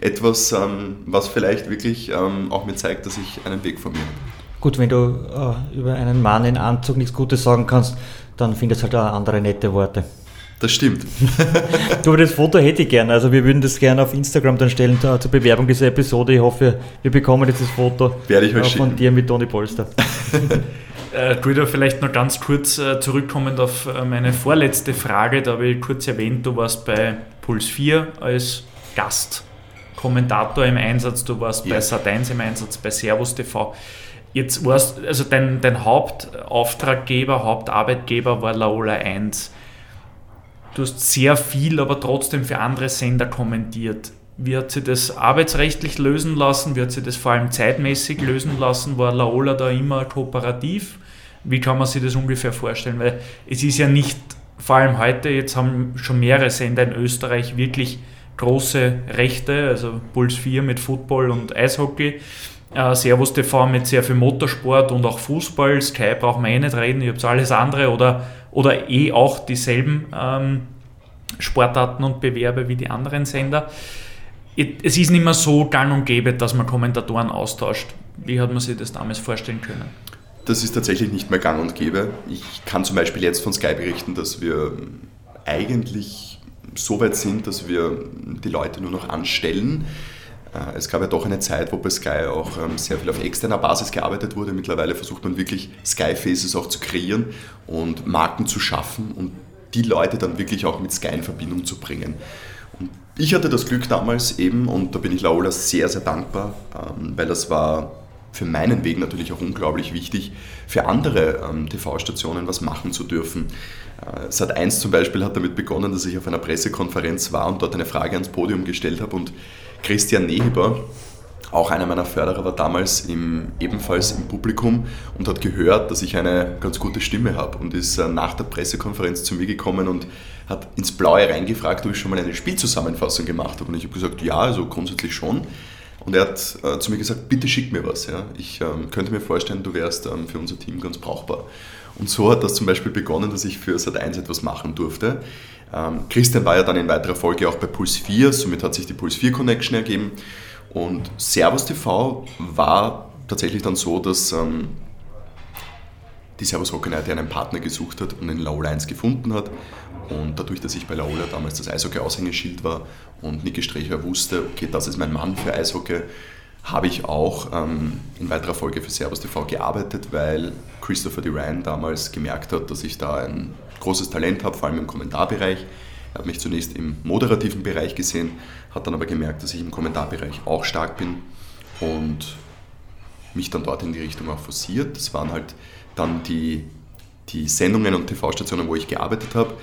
etwas, ähm, was vielleicht wirklich ähm, auch mir zeigt, dass ich einen Weg vor mir habe. Gut, wenn du äh, über einen Mann in Anzug nichts Gutes sagen kannst, dann findest du halt auch andere nette Worte. Das stimmt. *laughs* du, aber das Foto hätte ich gerne. Also wir würden das gerne auf Instagram dann stellen zur Bewerbung dieser Episode. Ich hoffe, wir bekommen jetzt das Foto Werde ich euch äh, von schicken. dir mit Toni Polster. *laughs* Äh, Guido, vielleicht noch ganz kurz äh, zurückkommend auf äh, meine vorletzte Frage. Da habe ich kurz erwähnt, du warst bei Puls 4 als Gastkommentator im Einsatz, du warst Ja. bei Sat1 im Einsatz, bei Servus TV. Jetzt warst, also dein, dein Hauptauftraggeber, Hauptarbeitgeber war Laola 1. Du hast sehr viel, aber trotzdem für andere Sender kommentiert. Hat sich das arbeitsrechtlich lösen lassen? Hat sich das vor allem zeitmäßig lösen lassen? War Laola da immer kooperativ? Wie kann man sich das ungefähr vorstellen? Weil es ist ja nicht, vor allem heute, jetzt haben schon mehrere Sender in Österreich wirklich große Rechte, also Puls 4 mit Football und Eishockey, äh, Servus TV mit sehr viel Motorsport und auch Fußball, Sky brauchen wir eh nicht reden, ihr habt alles andere oder, oder eh auch dieselben ähm, Sportarten und Bewerbe wie die anderen Sender. Es ist nicht mehr so gang und gäbe, dass man Kommentatoren austauscht. Wie hat man sich das damals vorstellen können? Das ist tatsächlich nicht mehr gang und gäbe. Ich kann zum Beispiel jetzt von Sky berichten, dass wir eigentlich so weit sind, dass wir die Leute nur noch anstellen. Äh, es gab ja doch eine Zeit, wo bei Sky auch ähm, sehr viel auf externer Basis gearbeitet wurde. Mittlerweile versucht man wirklich Sky Faces auch zu kreieren und Marken zu schaffen und die Leute dann wirklich auch mit Sky in Verbindung zu bringen. Ich hatte das Glück damals eben, und da bin ich Laola sehr, sehr dankbar, ähm, weil das war für meinen Weg natürlich auch unglaublich wichtig, für andere ähm, TV-Stationen was machen zu dürfen. Äh, Sat 1 zum Beispiel hat damit begonnen, dass ich auf einer Pressekonferenz war und dort eine Frage ans Podium gestellt habe und Christian Neheber, auch einer meiner Förderer, war damals im, ebenfalls im Publikum und hat gehört, dass ich eine ganz gute Stimme habe und ist äh, nach der Pressekonferenz zu mir gekommen und hat ins Blaue reingefragt, ob ich schon mal eine Spielzusammenfassung gemacht habe. Und ich habe gesagt, ja, also grundsätzlich schon. Und er hat äh, zu mir gesagt, bitte schick mir was. Ja. Ich ähm, könnte mir vorstellen, du wärst ähm, für unser Team ganz brauchbar. Und so hat das zum Beispiel begonnen, dass ich für Sat1 etwas machen durfte. Ähm, Christian war ja dann in weiterer Folge auch bei Puls 4, somit hat sich die Puls 4 Connection ergeben. Und Servus TV war tatsächlich dann so, dass ähm, die Servus Night einen Partner gesucht hat und Laola 1 gefunden hat. Und dadurch, dass ich bei Laola damals das Eishockey-Aushängeschild war und Niki Strecher wusste, okay, das ist mein Mann für Eishockey, habe ich auch ähm, in weiterer Folge für Servus TV gearbeitet, weil Christopher Duran damals gemerkt hat, dass ich da ein großes Talent habe, vor allem im Kommentarbereich. Er hat mich zunächst im moderativen Bereich gesehen, hat dann aber gemerkt, dass ich im Kommentarbereich auch stark bin und mich dann dort in die Richtung auch forciert. Das waren halt dann die, die Sendungen und TV-Stationen, wo ich gearbeitet habe.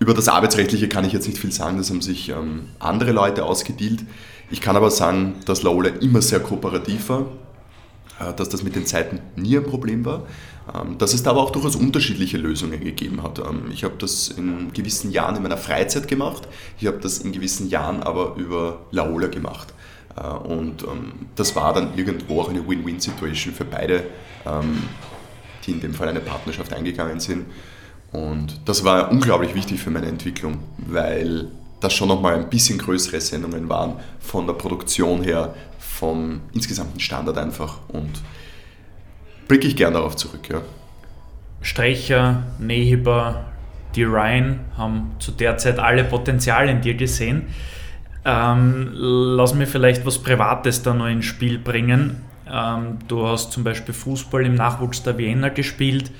Über das Arbeitsrechtliche kann ich jetzt nicht viel sagen, das haben sich ähm, andere Leute ausgedealt. Ich kann aber sagen, dass Laola immer sehr kooperativ war, äh, dass das mit den Zeiten nie ein Problem war, ähm, dass es da aber auch durchaus unterschiedliche Lösungen gegeben hat. Ähm, ich habe das in gewissen Jahren in meiner Freizeit gemacht, ich habe das in gewissen Jahren aber über Laola gemacht. Äh, und ähm, das war dann irgendwo auch eine Win-Win-Situation für beide, die in dem Fall eine Partnerschaft eingegangen sind. Und das war unglaublich wichtig für meine Entwicklung, weil das schon nochmal ein bisschen größere Sendungen waren, von der Produktion her, vom insgesamten Standard einfach. Und blicke ich gern darauf zurück. Ja. Strecher, Nehiber, die Ryan haben zu der Zeit alle Potenzial in dir gesehen. Ähm, lass mir vielleicht was Privates da noch ins Spiel bringen. Ähm, du hast zum Beispiel Fußball im Nachwuchs der Vienna gespielt.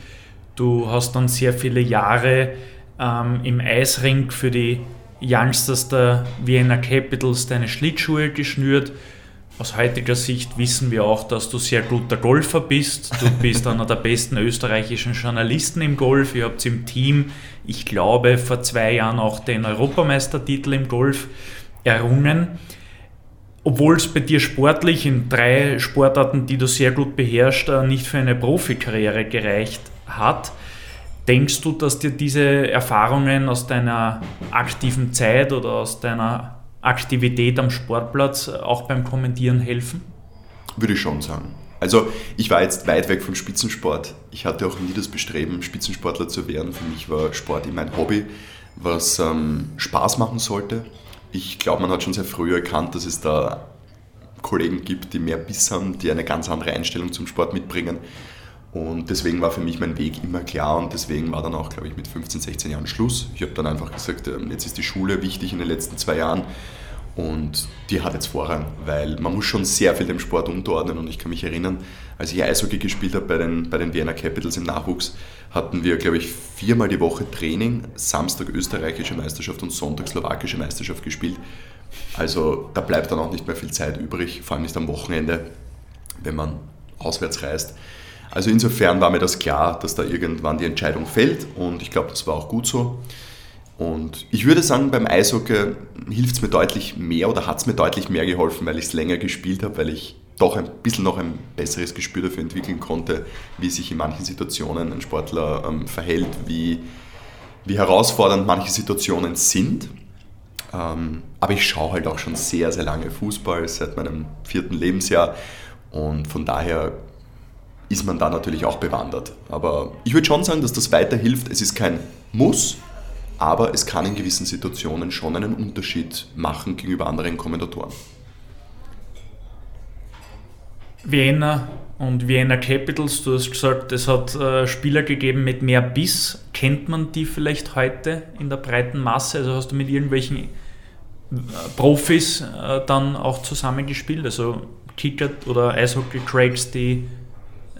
Du hast dann sehr viele Jahre ähm, im Eisring für die Youngsters der Vienna Capitals deine Schlittschuhe geschnürt. Aus heutiger Sicht wissen wir auch, dass du sehr guter Golfer bist. Du *laughs* bist einer der besten österreichischen Journalisten im Golf. Ihr habt im Team, ich glaube, vor zwei Jahren auch den Europameistertitel im Golf errungen. Obwohl es bei dir sportlich in drei Sportarten, die du sehr gut beherrschst, äh, nicht für eine Profikarriere gereicht hat, Denkst du, dass dir diese Erfahrungen aus deiner aktiven Zeit oder aus deiner Aktivität am Sportplatz auch beim Kommentieren helfen? Würde ich schon sagen. Also ich war jetzt weit weg vom Spitzensport. Ich hatte auch nie das Bestreben, Spitzensportler zu werden. Für mich war Sport immer ein Hobby, was ähm, Spaß machen sollte. Ich glaube, man hat schon sehr früh erkannt, dass es da Kollegen gibt, die mehr Biss haben, die eine ganz andere Einstellung zum Sport mitbringen. Und deswegen war für mich mein Weg immer klar und deswegen war dann auch, glaube ich, mit 15, 16 Jahren Schluss. Ich habe dann einfach gesagt, ähm, jetzt ist die Schule wichtig in den letzten zwei Jahren und die hat jetzt Vorrang, weil man muss schon sehr viel dem Sport unterordnen und ich kann mich erinnern, als ich Eishockey gespielt habe bei den, bei den Vienna Capitals im Nachwuchs, hatten wir, glaube ich, viermal die Woche Training, Samstag österreichische Meisterschaft und Sonntag slowakische Meisterschaft gespielt. Also da bleibt dann auch nicht mehr viel Zeit übrig, vor allem nicht am Wochenende, wenn man auswärts reist. Also insofern war mir das klar, dass da irgendwann die Entscheidung fällt und ich glaube, das war auch gut so. Und ich würde sagen, beim Eishockey hilft es mir deutlich mehr oder hat es mir deutlich mehr geholfen, weil ich es länger gespielt habe, weil ich doch ein bisschen noch ein besseres Gespür dafür entwickeln konnte, wie sich in manchen Situationen ein Sportler ähm, verhält, wie, wie herausfordernd manche Situationen sind. Ähm, aber ich schaue halt auch schon sehr, sehr lange Fußball, seit meinem vierten Lebensjahr. Und von daher ist man da natürlich auch bewandert. Aber ich würde schon sagen, dass das weiterhilft. Es ist kein Muss, aber es kann in gewissen Situationen schon einen Unterschied machen gegenüber anderen Kommentatoren. Vienna und Vienna Capitals, du hast gesagt, es hat äh, Spieler gegeben mit mehr Biss. Kennt man die vielleicht heute in der breiten Masse? Also hast du mit irgendwelchen Profis äh, dann auch zusammengespielt? Also Kicker oder Eishockey-Cracks, die äh,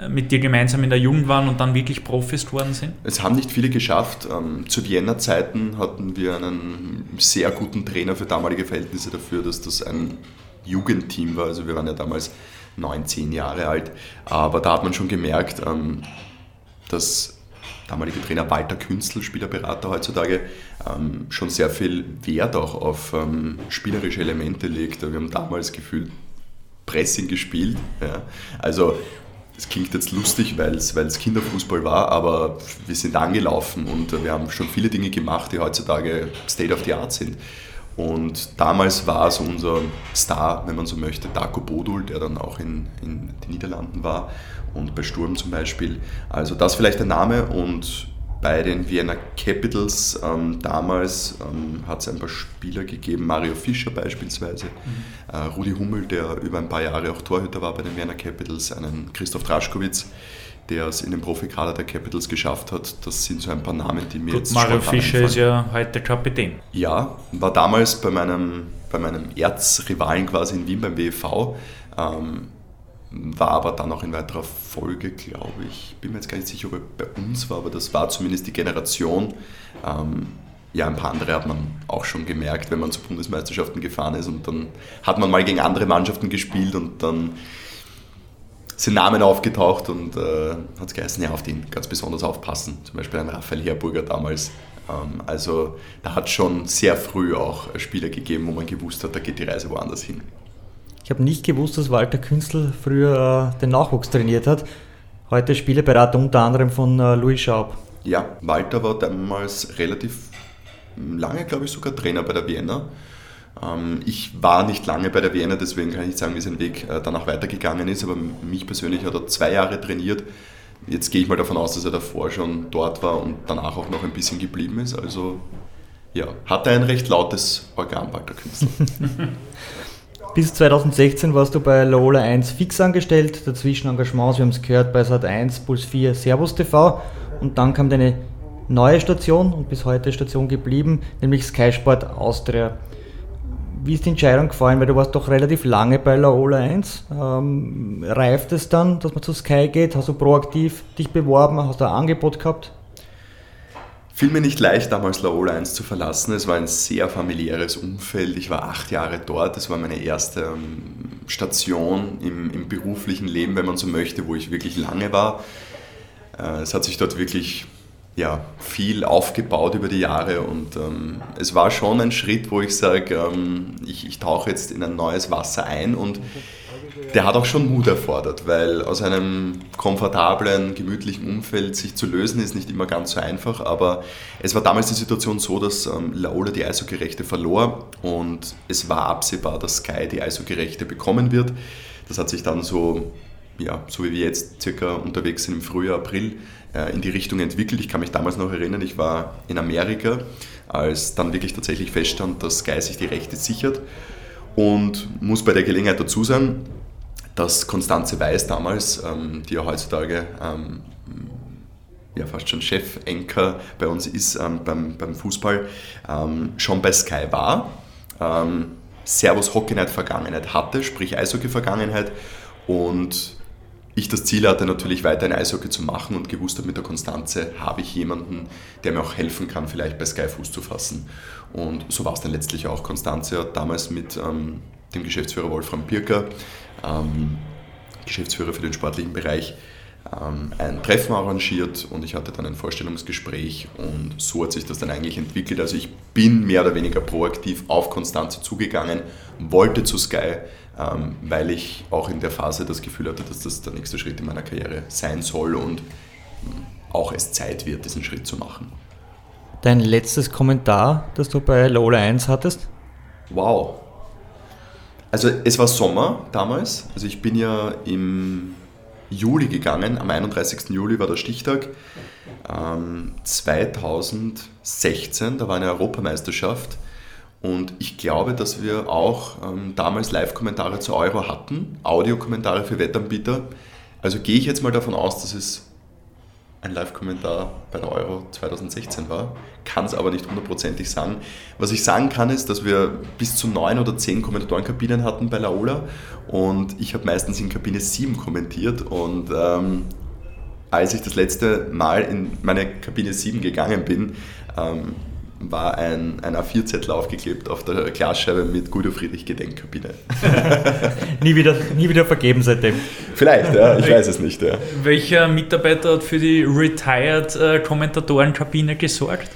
mit dir gemeinsam in der Jugend waren und dann wirklich Profis geworden sind? Es haben nicht viele geschafft. Ähm, zu Vienna-Zeiten hatten wir einen sehr guten Trainer für damalige Verhältnisse dafür, dass das ein Jugendteam war. Also wir waren ja damals neun, zehn Jahre alt. Aber da hat man schon gemerkt, ähm, dass damalige Trainer Walter Künstl, Spielerberater heutzutage, ähm, schon sehr viel Wert auch auf spielerische Elemente legt. Wir haben damals gefühlt Pressing gespielt. Ja. Also es klingt jetzt lustig, weil es Kinderfußball war, aber wir sind angelaufen und wir haben schon viele Dinge gemacht, die heutzutage State of the Art sind. Und damals war es unser Star, wenn man so möchte, Darko Bodul, der dann auch in, in den Niederlanden war und bei Sturm zum Beispiel. Also das vielleicht der Name und bei den Vienna Capitals ähm, damals ähm, hat es ein paar Spieler gegeben, Mario Fischer beispielsweise, mhm. äh, Rudi Hummel, der über ein paar Jahre auch Torhüter war bei den Vienna Capitals, einen Christoph Draschkowitz, der es in den Profikader der Capitals geschafft hat. Das sind so ein paar Namen, die mir Gut, jetzt Mario Fischer einfallen. ist ja heute Kapitän. Ja, war damals bei meinem, bei meinem Erzrivalen quasi in Wien beim WEV. Ähm, war aber dann auch in weiterer Folge, glaube ich, bin mir jetzt gar nicht sicher, ob er bei uns war, aber das war zumindest die Generation. Ähm, ja, ein paar andere hat man auch schon gemerkt, wenn man zu Bundesmeisterschaften gefahren ist und dann hat man mal gegen andere Mannschaften gespielt und dann sind Namen aufgetaucht und äh, hat es geheißen, ja, auf den ganz besonders aufpassen. Zum Beispiel ein Raphael Herburger damals. Ähm, also da hat es schon sehr früh auch Spieler gegeben, wo man gewusst hat, da geht die Reise woanders hin. Ich habe nicht gewusst, dass Walter Künstl früher äh, den Nachwuchs trainiert hat. Heute Spieleberater unter anderem von äh, Louis Schaub. Ja, Walter war damals relativ lange, glaube ich, sogar Trainer bei der Vienna. Ähm, ich war nicht lange bei der Vienna, deswegen kann ich nicht sagen, wie sein Weg äh, danach weitergegangen ist, aber mich persönlich hat er zwei Jahre trainiert. Jetzt gehe ich mal davon aus, dass er davor schon dort war und danach auch noch ein bisschen geblieben ist. Also ja, hat er ein recht lautes Organ, Walter Künstler. *laughs* Bis 2016 warst du bei Lola 1 fix angestellt, dazwischen Engagements, wir haben es gehört, bei Sat1, Puls 4, Servus TV und dann kam deine neue Station und bis heute Station geblieben, nämlich Sky Sport Austria. Wie ist die Entscheidung gefallen, weil du warst doch relativ lange bei Laola 1. Ähm, reift es dann, dass man zu Sky geht? Hast du proaktiv dich beworben? Hast du ein Angebot gehabt? Fiel mir nicht leicht, damals Laola 1 zu verlassen. Es war ein sehr familiäres Umfeld. Ich war acht Jahre dort. Es war meine erste ähm, Station im, im, beruflichen Leben, wenn man so möchte, wo ich wirklich lange war. Äh, es hat sich dort wirklich ja, viel aufgebaut über die Jahre und ähm, es war schon ein Schritt, wo ich sage, ähm, ich, ich tauche jetzt in ein neues Wasser ein und der hat auch schon Mut erfordert, weil aus einem komfortablen, gemütlichen Umfeld sich zu lösen ist nicht immer ganz so einfach, aber es war damals die Situation so, dass ähm, Laola die Eishockey-Rechte verlor und es war absehbar, dass Sky die Eishockey-Rechte bekommen wird. Das hat sich dann so, ja, so wie wir jetzt circa unterwegs sind im Frühjahr, April, äh, in die Richtung entwickelt. Ich kann mich damals noch erinnern, ich war in Amerika, als dann wirklich tatsächlich feststand, dass Sky sich die Rechte sichert und muss bei der Gelegenheit dazu sagen, dass Konstanze Weiß damals, ähm, die ja heutzutage ähm, ja, fast schon Chefenker bei uns ist ähm, beim, beim Fußball, ähm, schon bei Sky war. Ähm, Servus Hockey Night Vergangenheit hatte, sprich Eishockey Vergangenheit und ich das Ziel hatte, natürlich weiter ein Eishockey zu machen und gewusst habe, mit der Konstanze habe ich jemanden, der mir auch helfen kann, vielleicht bei Sky Fuß zu fassen. Und so war es dann letztlich auch. Konstanze hat damals mit ähm, dem Geschäftsführer Wolfram Birker ähm, Geschäftsführer für den sportlichen Bereich, ähm, ein Treffen arrangiert und ich hatte dann ein Vorstellungsgespräch und so hat sich das dann eigentlich entwickelt. Also ich bin mehr oder weniger proaktiv auf Konstanze zugegangen, wollte zu Sky, ähm, weil ich auch in der Phase das Gefühl hatte, dass das der nächste Schritt in meiner Karriere sein soll und ähm, auch es Zeit wird, diesen Schritt zu machen. Dein letztes Kommentar, das du bei Lola 1 hattest? Wow, also es war Sommer damals, also ich bin ja im Juli gegangen, am 31. Juli war der Stichtag. Ähm, 2016, da war eine Europameisterschaft und ich glaube, dass wir auch ähm, damals Live-Kommentare zur Euro hatten, Audiokommentare für Wettanbieter. Also gehe ich jetzt mal davon aus, dass es ein Live-Kommentar bei der Euro 2016 war, kann es aber nicht hundertprozentig sagen. Was ich sagen kann, ist, dass wir bis zu neun oder zehn Kommentatorenkabinen hatten bei Laola und ich habe meistens in Kabine 7 kommentiert und ähm, als ich das letzte Mal in meine Kabine 7 gegangen bin, ähm, war ein, ein A4-Zettel aufgeklebt auf der Glasscheibe mit Guido Friedrich Gedenkkabine. *laughs* nie, wieder, nie wieder vergeben seitdem. Vielleicht, ja, ich weiß es nicht. Ja. Welcher Mitarbeiter hat für die Retired-Kommentatorenkabine gesorgt?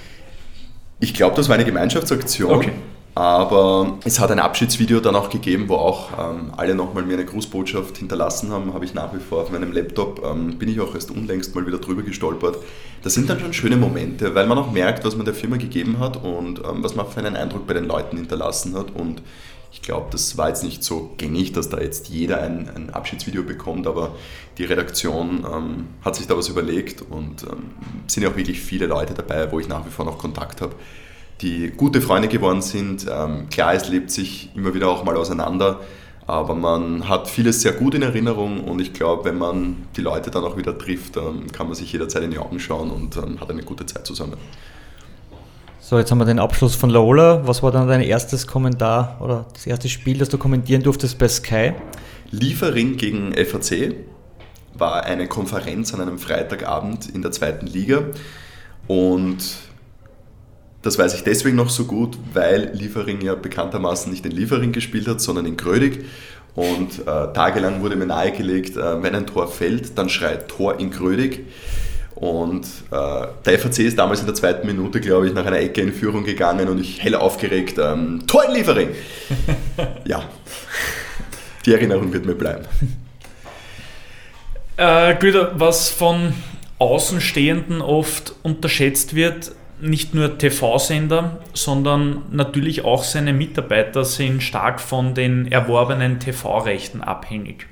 Ich glaube, das war eine Gemeinschaftsaktion. Okay. Aber es hat ein Abschiedsvideo dann auch gegeben, wo auch ähm, alle nochmal mir eine Grußbotschaft hinterlassen haben, habe ich nach wie vor auf meinem Laptop, ähm, bin ich auch erst unlängst mal wieder drüber gestolpert. Das sind dann schon schöne Momente, weil man auch merkt, was man der Firma gegeben hat und ähm, was man für einen Eindruck bei den Leuten hinterlassen hat. Und ich glaube, das war jetzt nicht so gängig, dass da jetzt jeder ein, ein Abschiedsvideo bekommt, aber die Redaktion ähm, hat sich da was überlegt und ähm, sind ja auch wirklich viele Leute dabei, wo ich nach wie vor noch Kontakt habe die gute Freunde geworden sind. Ähm, klar, es lebt sich immer wieder auch mal auseinander, aber man hat vieles sehr gut in Erinnerung und ich glaube, wenn man die Leute dann auch wieder trifft, dann kann man sich jederzeit in die Augen schauen und ähm, hat eine gute Zeit zusammen. So, jetzt haben wir den Abschluss von Laola. Was war dann dein erstes Kommentar oder das erste Spiel, das du kommentieren durftest bei Sky? Liefering gegen FAC war eine Konferenz an einem Freitagabend in der zweiten Liga und das weiß ich deswegen noch so gut, weil Liefering ja bekanntermaßen nicht in Liefering gespielt hat, sondern in Grödig. Und äh, tagelang wurde mir nahegelegt, äh, wenn ein Tor fällt, dann schreit Tor in Grödig. Und äh, der FAC ist damals in der zweiten Minute, glaube ich, nach einer Ecke in Führung gegangen und ich hell aufgeregt, ähm, Tor in Liefering! *laughs* ja, die Erinnerung wird mir bleiben. Äh, Güter, was von Außenstehenden oft unterschätzt wird, nicht nur TV-Sender, sondern natürlich auch seine Mitarbeiter sind stark von den erworbenen TV-Rechten abhängig.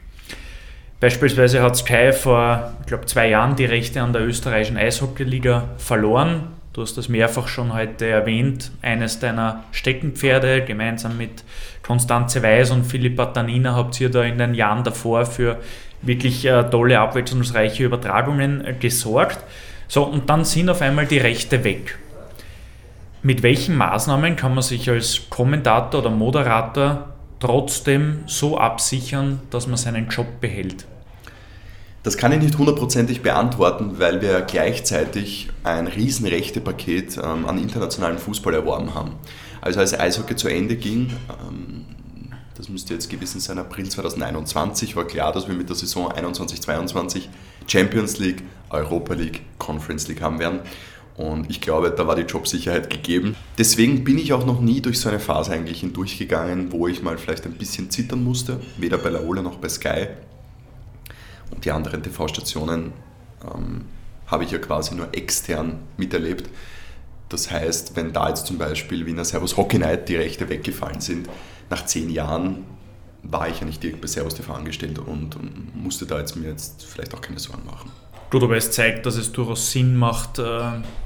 Beispielsweise hat Sky vor, ich glaube, zwei Jahren die Rechte an der österreichischen Eishockeyliga verloren. Du hast das mehrfach schon heute erwähnt. Eines deiner Steckenpferde, gemeinsam mit Konstanze Weiß und Philippa Tanina, habt ihr da in den Jahren davor für wirklich äh, tolle, abwechslungsreiche Übertragungen äh, gesorgt. So, und dann sind auf einmal die Rechte weg. Mit welchen Maßnahmen kann man sich als Kommentator oder Moderator trotzdem so absichern, dass man seinen Job behält? Das kann ich nicht hundertprozentig beantworten, weil wir gleichzeitig ein Riesenrechtepaket ähm, an internationalen Fußball erworben haben. Also als Eishockey zu Ende ging, ähm, das müsste jetzt gewesen sein, April 2021, war klar, dass wir mit der Saison 21-22 Champions League, Europa League, Conference League haben werden. Und ich glaube, da war die Jobsicherheit gegeben. Deswegen bin ich auch noch nie durch so eine Phase eigentlich hindurchgegangen, wo ich mal vielleicht ein bisschen zittern musste, weder bei Laola noch bei Sky. Und die anderen TV-Stationen ähm, habe ich ja quasi nur extern miterlebt. Das heißt, wenn da jetzt zum Beispiel Wiener Servus Hockey Night die Rechte weggefallen sind, nach zehn Jahren war ich ja nicht direkt bei Servus TV angestellt und, und musste da jetzt mir jetzt vielleicht auch keine Sorgen machen. Gut, aber es zeigt, dass es durchaus Sinn macht, äh,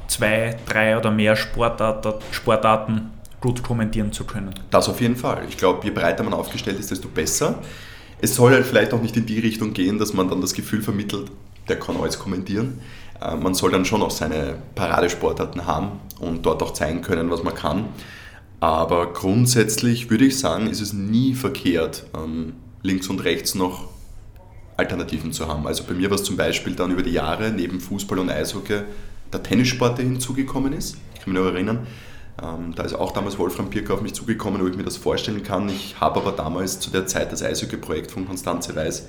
zwei, drei oder mehr Sportarten gut kommentieren zu können. Das auf jeden Fall. Ich glaube, je breiter man aufgestellt ist, desto besser. Es soll halt vielleicht auch nicht in die Richtung gehen, dass man dann das Gefühl vermittelt, der kann alles kommentieren. Äh, man soll dann schon auch seine Paradesportarten haben und dort auch zeigen können, was man kann. Aber grundsätzlich würde ich sagen, ist es nie verkehrt, ähm, links und rechts noch Alternativen zu haben. Also bei mir war es zum Beispiel dann über die Jahre neben Fußball und Eishockey der Tennissport, der hinzugekommen ist. Ich kann mich noch erinnern, ähm, da ist auch damals Wolfram Pirker auf mich zugekommen, ob ich mir das vorstellen kann. Ich habe aber damals zu der Zeit das Eishockey-Projekt von Konstanze Weiß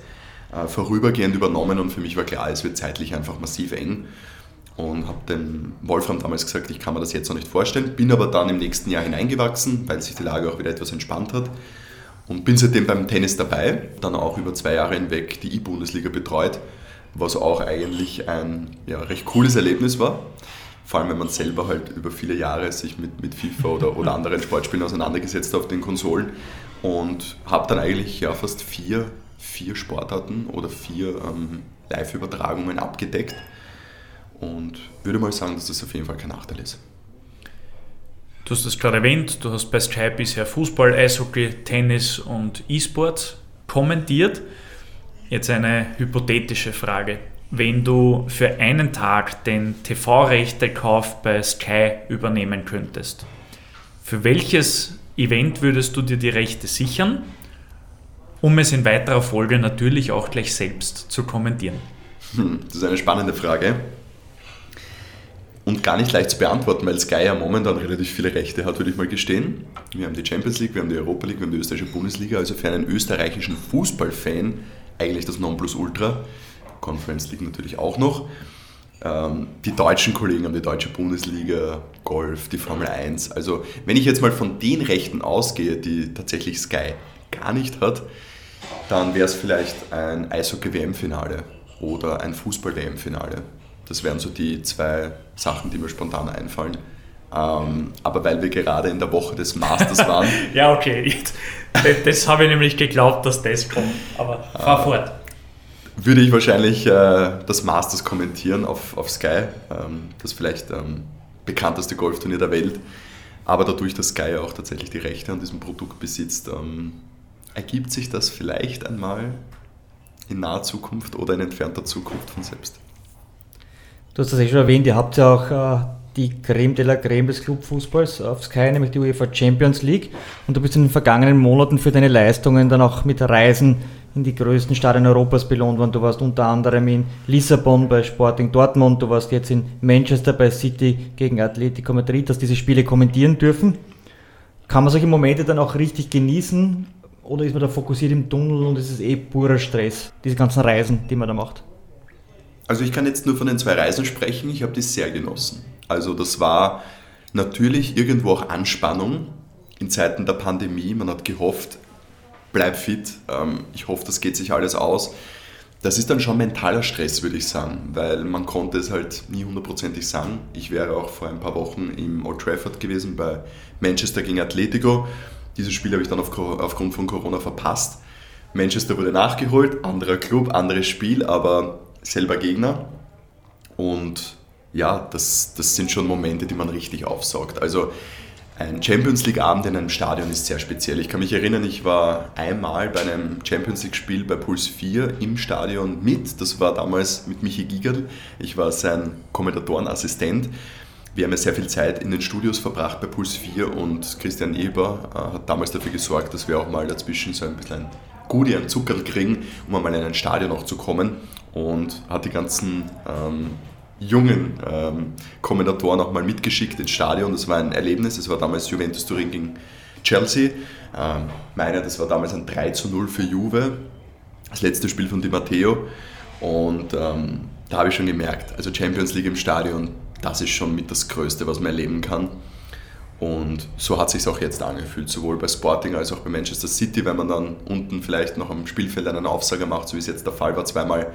äh, vorübergehend übernommen und für mich war klar, es wird zeitlich einfach massiv eng. Und habe dem Wolfram damals gesagt, ich kann mir das jetzt noch nicht vorstellen, bin aber dann im nächsten Jahr hineingewachsen, weil sich die Lage auch wieder etwas entspannt hat und bin seitdem beim Tennis dabei, dann auch über zwei Jahre hinweg die E-Bundesliga betreut, was auch eigentlich ein ja, recht cooles Erlebnis war. Vor allem, wenn man selber halt über viele Jahre sich mit, mit FIFA oder, oder anderen Sportspielen auseinandergesetzt hat auf den Konsolen und habe dann eigentlich ja fast vier, vier Sportarten oder vier ähm, Live-Übertragungen abgedeckt und würde mal sagen, dass das auf jeden Fall kein Nachteil ist. Du hast es gerade erwähnt, du hast bei Sky bisher Fußball, Eishockey, Tennis und E-Sports kommentiert. Jetzt eine hypothetische Frage. wenn du für einen Tag den TV-Rechtekauf bei Sky übernehmen könntest, für welches Event würdest du dir die Rechte sichern, um es in weiterer Folge natürlich auch gleich selbst zu kommentieren? Hm, das ist eine spannende Frage und gar nicht leicht zu beantworten, weil Sky ja momentan relativ viele Rechte hat, würde ich mal gestehen. Wir haben die Champions League, wir haben die Europa League, wir haben die österreichische Bundesliga, also für einen österreichischen Fußballfan eigentlich das Nonplusultra. Conference League natürlich auch noch. Ähm, die deutschen Kollegen haben die deutsche Bundesliga, Golf, die Formel 1. Also wenn ich jetzt mal von den Rechten ausgehe, die tatsächlich Sky gar nicht hat, dann wäre es vielleicht ein Eishockey-WM-Finale oder ein Fußball-WM-Finale. Das wären so die zwei Sachen, die mir spontan einfallen. Ähm, aber weil wir gerade in der Woche des Masters *laughs* waren. ja, okay. Das, das habe ich nämlich geglaubt, dass das kommt. Aber fahr äh, fort würde ich wahrscheinlich äh, das Masters kommentieren auf, auf Sky, ähm, das vielleicht ähm, bekannteste Golfturnier der Welt. Aber dadurch, dass Sky auch tatsächlich die Rechte an diesem Produkt besitzt, ähm, ergibt sich das vielleicht einmal in naher Zukunft oder in entfernter Zukunft von selbst. Du hast das eh schon erwähnt, ihr habt ja auch äh, die Creme de la Creme des Clubfußballs auf Sky, nämlich die UEFA Champions League. Und du bist in den vergangenen Monaten für deine Leistungen dann auch mit Reisen in die größten Stadien Europas belohnt worden. Du warst unter anderem in Lissabon bei Sporting Dortmund, du warst jetzt in Manchester bei City gegen Atletico Madrid, dass diese Spiele kommentieren dürfen. Kann man solche Momente dann auch richtig genießen oder ist man da fokussiert im Tunnel und ist es eh purer Stress, diese ganzen Reisen, die man da macht? Also ich kann jetzt nur von den zwei Reisen sprechen, ich habe die sehr genossen. Also das war natürlich irgendwo auch Anspannung in Zeiten der Pandemie. Man hat gehofft, bleib fit, ähm, ich hoffe, das geht sich alles aus. Das ist dann schon mentaler Stress, würde ich sagen, weil man konnte es halt nie hundertprozentig sagen. Ich wäre auch vor ein paar Wochen im Old Trafford gewesen bei Manchester gegen Atletico. Dieses Spiel habe ich dann aufgrund von Corona verpasst. Manchester wurde nachgeholt, anderer Club, anderes Spiel, aber selber Gegner. Und ja, das, das sind schon Momente, die man richtig aufsaugt. Also ein Champions League-Abend in einem Stadion ist sehr speziell. Ich kann mich erinnern, ich war einmal bei einem Champions League-Spiel bei Puls 4 im Stadion mit. Das war damals mit Michi Gigerl. Ich war sein Kommentatorenassistent. Wir haben ja sehr viel Zeit in den Studios verbracht bei Puls 4 und Christian Eber äh, hat damals dafür gesorgt, dass wir auch mal dazwischen so ein bisschen ein Goodie, ein Zuckerl kriegen, um einmal in ein Stadion auch zu kommen und hat die ganzen ähm, jungen ähm, Kommentatoren auch mal mitgeschickt ins Stadion. Das war ein Erlebnis. Es war damals Juventus Turin gegen Chelsea. Ähm, meine, das war damals ein 3 zu 0 für Juve. Das letzte Spiel von Di Matteo. Und ähm, da habe ich schon gemerkt, also Champions League im Stadion, das ist schon mit das Größte, was man erleben kann. Und so hat es sich auch jetzt angefühlt, sowohl bei Sporting als auch bei Manchester City, wenn man dann unten vielleicht noch am Spielfeld einen Aufsager macht, so wie es jetzt der Fall war, zweimal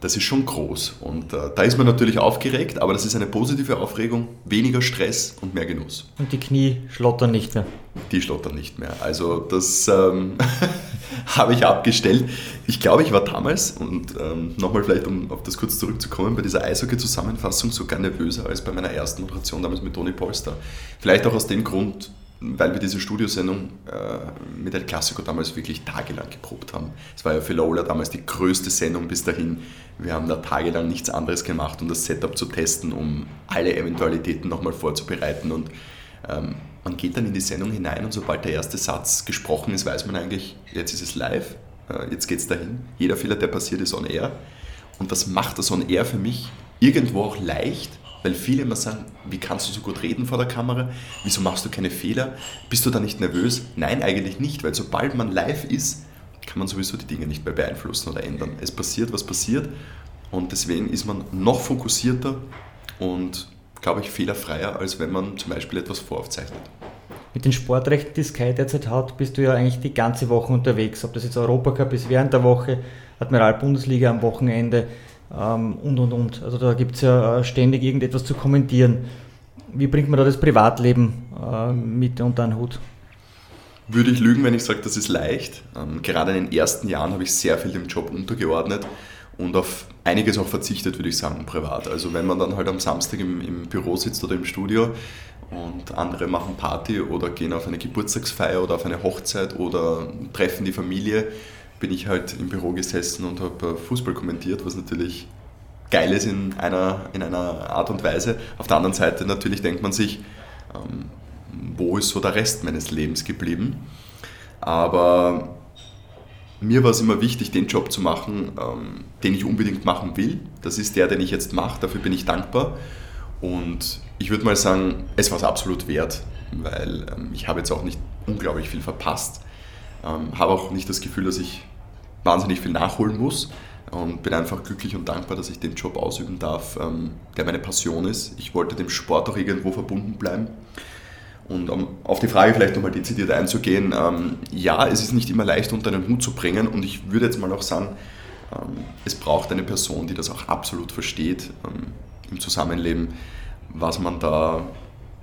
das ist schon groß. Und äh, da ist man natürlich aufgeregt, aber das ist eine positive Aufregung, weniger Stress und mehr Genuss. Und die Knie schlottern nicht mehr. Die schlottern nicht mehr. Also das ähm, *laughs* habe ich abgestellt. Ich glaube, ich war damals, und ähm, nochmal vielleicht, um auf das kurz zurückzukommen, bei dieser Eishockey-Zusammenfassung sogar nervöser als bei meiner ersten Moderation damals mit Toni Polster. Vielleicht auch aus dem Grund, weil wir diese Studiosendung äh, mit El Classico damals wirklich tagelang geprobt haben. Es war ja für Lola damals die größte Sendung bis dahin. Wir haben da tagelang nichts anderes gemacht, um das Setup zu testen, um alle Eventualitäten nochmal vorzubereiten. Und ähm, man geht dann in die Sendung hinein und sobald der erste Satz gesprochen ist, weiß man eigentlich, jetzt ist es live, äh, jetzt es dahin. Jeder Fehler, der passiert, ist on air. Und das macht das on air für mich irgendwo auch leicht, weil viele immer sagen, wie kannst du so gut reden vor der Kamera? Wieso machst du keine Fehler? Bist du da nicht nervös? Nein, eigentlich nicht, weil sobald man live ist, kann man sowieso die Dinge nicht mehr beeinflussen oder ändern. Es passiert, was passiert und deswegen ist man noch fokussierter und, glaube ich, fehlerfreier, als wenn man zum Beispiel etwas voraufzeichnet. Mit den Sportrechten, die Sky derzeit hat, bist du ja eigentlich die ganze Woche unterwegs. Ob das jetzt Europacup ist während der Woche, Admiral-Bundesliga am Wochenende ähm, und und und. Also da gibt es ja äh, ständig irgendetwas zu kommentieren. Wie bringt man da das Privatleben äh, mit unter einen Hut? Würde ich lügen, wenn ich sage, das ist leicht. Ähm, gerade in den ersten Jahren habe ich sehr viel dem Job untergeordnet und auf einiges auch verzichtet, würde ich sagen, privat. Also wenn man dann halt am Samstag im, im Büro sitzt oder im Studio und andere machen Party oder gehen auf eine Geburtstagsfeier oder auf eine Hochzeit oder treffen die Familie, bin ich halt im Büro gesessen und habe äh, Fußball kommentiert, was natürlich geil ist in einer, in einer Art und Weise. Auf der anderen Seite natürlich denkt man sich, ähm, wo ist so der Rest meines Lebens geblieben? Aber mir war es immer wichtig, den Job zu machen, ähm, den ich unbedingt machen will. Das ist der, den ich jetzt mache, dafür bin ich dankbar. Und ich würde mal sagen, es war es absolut wert, weil ähm, ich habe jetzt auch nicht unglaublich viel verpasst. Ähm, habe auch nicht das Gefühl, dass ich wahnsinnig viel nachholen muss und bin einfach glücklich und dankbar, dass ich den Job ausüben darf, ähm, der meine Passion ist. Ich wollte dem Sport auch irgendwo verbunden bleiben. Und um auf die Frage vielleicht nochmal dezidiert einzugehen, ähm, ja, es ist nicht immer leicht unter einen Hut zu bringen und ich würde jetzt mal auch sagen, ähm, es braucht eine Person, die das auch absolut versteht ähm, im Zusammenleben, was man da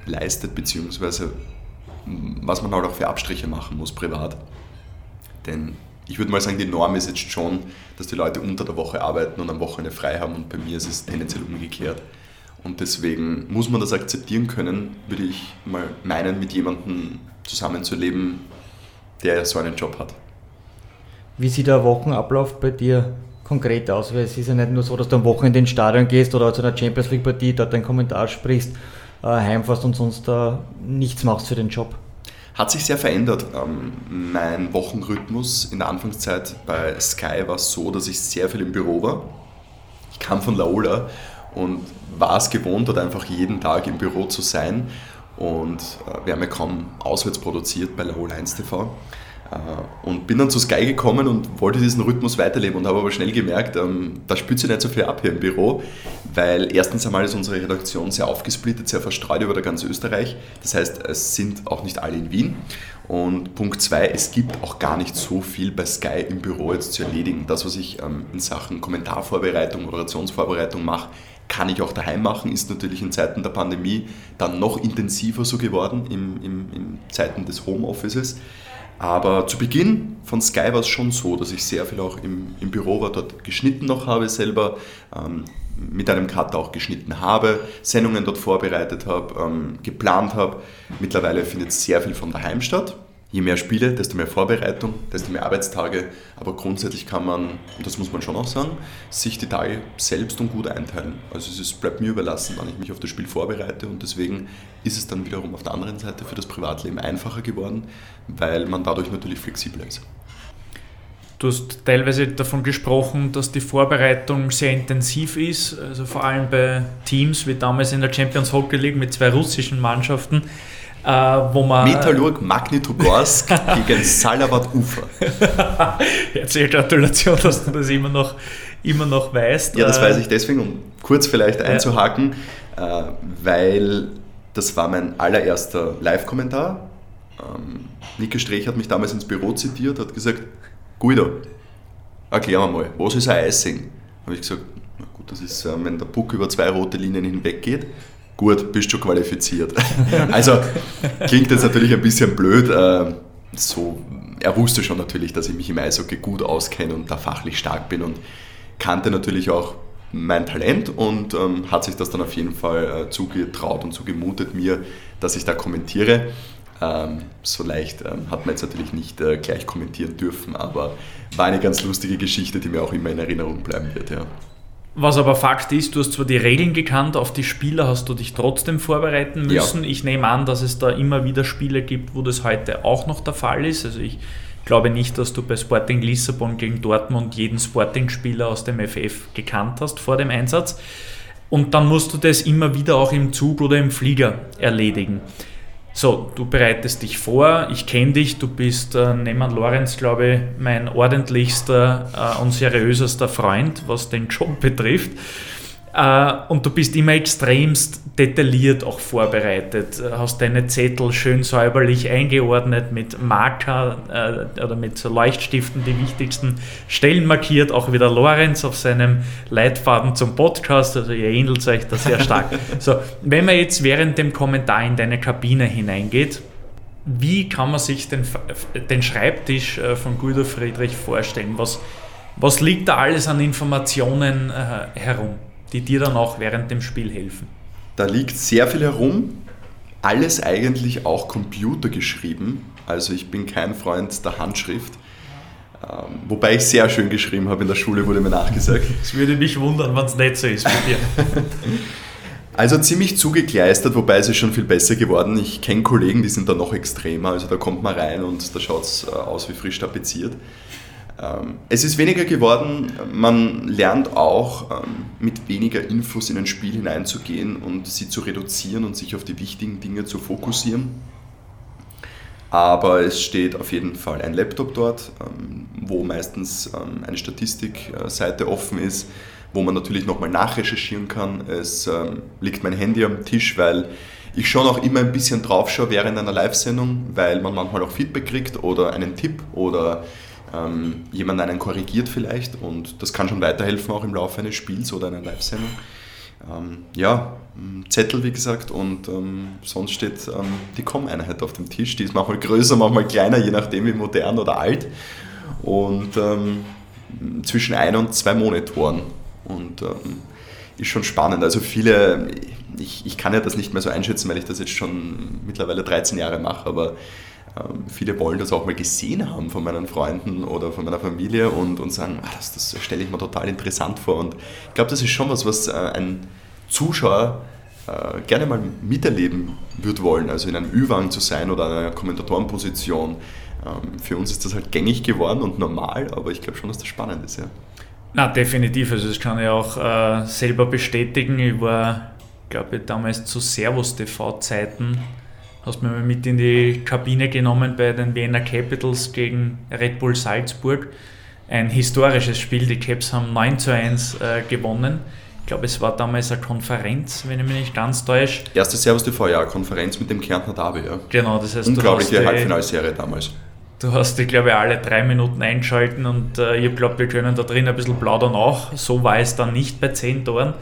leistet, beziehungsweise was man halt auch für Abstriche machen muss privat. Denn ich würde mal sagen, die Norm ist jetzt schon, dass die Leute unter der Woche arbeiten und am Wochenende frei haben und bei mir ist es tendenziell umgekehrt. Und deswegen muss man das akzeptieren können, würde ich mal meinen, mit jemandem zusammenzuleben, der so einen Job hat. Wie sieht der Wochenablauf bei dir konkret aus? Weil es ist ja nicht nur so, dass du am Wochenende ins Stadion gehst oder zu einer Champions League Partie dort einen Kommentar sprichst, äh, heimfährst und sonst äh, nichts machst für den Job. Hat sich sehr verändert. Ähm, mein Wochenrhythmus in der Anfangszeit bei Sky war so, dass ich sehr viel im Büro war. Ich kam von Laola und war es gewohnt, dort einfach jeden Tag im Büro zu sein. Und äh, wir haben ja kaum auswärts produziert bei Laola 1 TV. Äh, und bin dann zu Sky gekommen und wollte diesen Rhythmus weiterleben und habe aber schnell gemerkt, ähm, da spürt sich nicht so viel ab hier im Büro, weil erstens einmal ist unsere Redaktion sehr aufgesplittet, sehr verstreut über ganz Österreich. Das heißt, es sind auch nicht alle in Wien. Und Punkt zwei, es gibt auch gar nicht so viel bei Sky im Büro jetzt zu erledigen. Das, was ich ähm, in Sachen Kommentarvorbereitung, Moderationsvorbereitung mache, kann ich auch daheim machen, ist natürlich in Zeiten der Pandemie dann noch intensiver so geworden, in, in, in Zeiten des Homeoffices. Aber zu Beginn von Sky war es schon so, dass ich sehr viel auch im, im Büro war, dort geschnitten noch habe selber, ähm, mit einem Cutter auch geschnitten habe, Sendungen dort vorbereitet habe, ähm, geplant habe. Mittlerweile findet sehr viel von daheim statt je mehr Spiele, desto mehr Vorbereitung, desto mehr Arbeitstage. Aber grundsätzlich kann man, und das muss man schon auch sagen, sich die Tage selbst und gut einteilen. Also es ist, bleibt mir überlassen, wann ich mich auf das Spiel vorbereite und deswegen ist es dann wiederum auf der anderen Seite für das Privatleben einfacher geworden, weil man dadurch natürlich flexibler ist. Du hast teilweise davon gesprochen, dass die Vorbereitung sehr intensiv ist, also vor allem bei Teams wie damals in der Champions Hockey League mit zwei russischen Mannschaften äh, wo man. Metallurg Magnitogorsk *laughs* gegen Salavat Ufer. *laughs* Herzliche Gratulation, dass du das immer noch, immer noch weißt. Ja, das weiß ich deswegen, um kurz vielleicht einzuhaken, äh, weil das war mein allererster Live-Kommentar. Ähm, Nike Strech hat mich damals ins Büro zitiert, hat gesagt, Guido, erklär mir mal, was ist ein Icing? Habe ich gesagt, na gut, das ist, äh, wenn der Puck über zwei rote Linien hinweg geht gut, bist du qualifiziert. *laughs* also klingt jetzt natürlich ein bisschen blöd. Äh, so, er wusste schon natürlich, dass ich mich im Eishockey gut auskenne und da fachlich stark bin und kannte natürlich auch mein Talent und ähm, hat sich das dann auf jeden Fall äh, zugetraut und zugemutet mir, dass ich da kommentiere. Ähm, so leicht ähm, hat man jetzt natürlich nicht äh, gleich kommentieren dürfen, aber war eine ganz lustige Geschichte, die mir auch immer in Erinnerung bleiben wird. Ja. Was aber Fakt ist, du hast zwar die Regeln gekannt, auf die Spieler hast du dich trotzdem vorbereiten müssen. Ja. Ich nehme an, dass es da immer wieder Spiele gibt, wo das heute auch noch der Fall ist. Also ich glaube nicht, dass du bei Sporting Lissabon gegen Dortmund jeden Sporting-Spieler aus dem FF gekannt hast vor dem Einsatz. Und dann musst du das immer wieder auch im Zug oder im Flieger erledigen. So, du bereitest dich vor, ich kenne dich, du bist äh, neben Lorenz, glaube ich, mein ordentlichster äh, und seriösester Freund, was den Job betrifft. Äh, und du bist immer extremst detailliert auch vorbereitet, äh, hast deine Zettel schön säuberlich eingeordnet mit Marker äh, oder mit Leuchtstiften die wichtigsten Stellen markiert, auch wieder Lorenz auf seinem Leitfaden zum Podcast, also ihr ähnelt euch da sehr stark. *laughs* so, wenn man jetzt während dem Kommentar in deine Kabine hineingeht, wie kann man sich den, den Schreibtisch von Guido Friedrich vorstellen? Was, was liegt da alles an Informationen äh, herum? Die dir dann auch während dem Spiel helfen? Da liegt sehr viel herum, alles eigentlich auch computergeschrieben. Also ich bin kein Freund der Handschrift. Ähm, wobei ich sehr schön geschrieben habe in der Schule, wurde mir nachgesagt. *laughs* Es würde mich wundern, wenn es nicht so ist bei dir. *laughs* Also ziemlich zugekleistert, wobei es ist schon viel besser geworden. Ich kenne Kollegen, die sind da noch extremer. Also da kommt man rein und da schaut es äh, aus wie frisch tapeziert. Ähm, es ist weniger geworden. Man lernt auch ähm, mit weniger Infos in ein Spiel hineinzugehen und sie zu reduzieren und sich auf die wichtigen Dinge zu fokussieren. Aber es steht auf jeden Fall ein Laptop dort, ähm, wo meistens eine Statistikseite offen ist wo man natürlich nochmal nachrecherchieren kann. Es liegt mein Handy am Tisch, weil ich schon auch immer ein bisschen drauf schaue während einer Live-Sendung, weil man manchmal auch Feedback kriegt oder einen Tipp oder ähm, jemand einen korrigiert vielleicht und das kann schon weiterhelfen auch im Laufe eines Spiels oder einer Live-Sendung. Ähm, ja, Zettel wie gesagt und ähm, sonst steht ähm, die Com-Einheit auf dem Tisch. Die ist manchmal größer, manchmal kleiner, je nachdem wie modern oder alt und ähm, zwischen ein und zwei Monitoren und ähm, ist schon spannend. Also viele, ich, ich kann ja das nicht mehr so einschätzen, weil ich das jetzt schon mittlerweile 13 Jahre mache, aber viele wollen das auch mal gesehen haben von meinen Freunden oder von meiner Familie und, und sagen, ah, das, das stelle ich mir total interessant vor. Und ich glaube, das ist schon was, was äh, ein Zuschauer äh, gerne mal miterleben wird wollen, also in einem Ü-Wagen zu sein oder einer Kommentatorenposition. Ähm, für uns ist das halt gängig geworden und normal, aber ich glaube schon, dass das spannend ist. Ja. Na, definitiv. Also das kann ich auch äh, selber bestätigen. Ich war, glaube ich, damals zu Servus TV-Zeiten. Hast mir mal mit in die Kabine genommen bei den Vienna Capitals gegen Red Bull Salzburg. Ein historisches Spiel. Die Caps haben 9 zu 1 äh, gewonnen. Ich glaube, es war damals eine Konferenz, wenn ich mich nicht ganz täusche. Erste Servus TV-Jahr, Konferenz mit dem Kärntner Derby, ja. Genau, das heißt, Unglaubliche Halbfinalserie damals. Du hast dich, glaube ich, alle drei Minuten einschalten und äh, ich habe glaubt, wir können da drin ein bisschen plaudern auch. So war es dann nicht bei zehn Toren.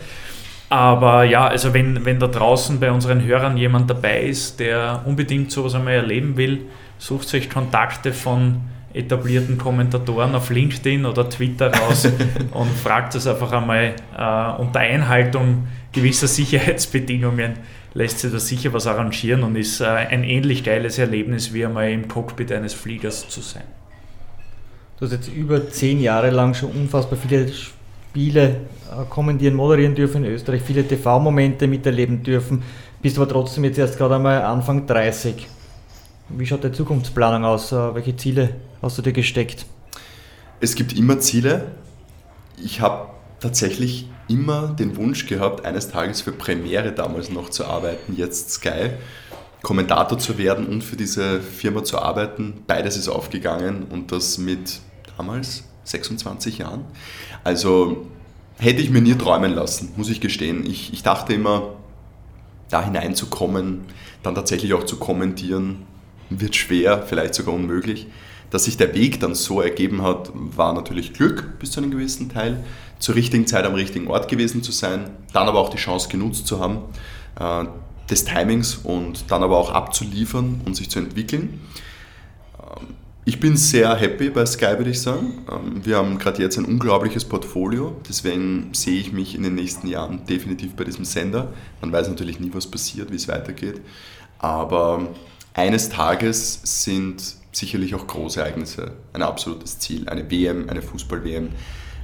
Aber ja, also wenn, wenn da draußen bei unseren Hörern jemand dabei ist, der unbedingt sowas einmal erleben will, sucht sich Kontakte von etablierten Kommentatoren auf LinkedIn oder Twitter raus *laughs* und fragt es einfach einmal äh, unter Einhaltung gewisser Sicherheitsbedingungen lässt sich da sicher was arrangieren und ist äh, ein ähnlich geiles Erlebnis, wie einmal im Cockpit eines Fliegers zu sein. Du hast jetzt über zehn Jahre lang schon unfassbar viele Spiele äh, kommentieren, moderieren dürfen in Österreich, viele TV-Momente miterleben dürfen, bist aber trotzdem jetzt erst gerade einmal Anfang 30. Wie schaut die Zukunftsplanung aus? Äh, welche Ziele hast du dir gesteckt? Es gibt immer Ziele. Ich habe tatsächlich immer den Wunsch gehabt, eines Tages für Premiere damals noch zu arbeiten, jetzt Sky, Kommentator zu werden und für diese Firma zu arbeiten. Beides ist aufgegangen und das mit damals 26 Jahren. Also hätte ich mir nie träumen lassen, muss ich gestehen. Ich, ich dachte immer, da hineinzukommen, dann tatsächlich auch zu kommentieren, wird schwer, vielleicht sogar unmöglich. Dass sich der Weg dann so ergeben hat, war natürlich Glück bis zu einem gewissen Teil zur richtigen Zeit am richtigen Ort gewesen zu sein, dann aber auch die Chance genutzt zu haben, äh, des Timings und dann aber auch abzuliefern und sich zu entwickeln. Ich bin sehr happy bei Sky, würde ich sagen. Ähm, wir haben gerade jetzt ein unglaubliches Portfolio, deswegen sehe ich mich in den nächsten Jahren definitiv bei diesem Sender. Man weiß natürlich nie, was passiert, wie es weitergeht, aber eines Tages sind sicherlich auch große Ereignisse ein absolutes Ziel. Eine WM, eine Fußball-WM,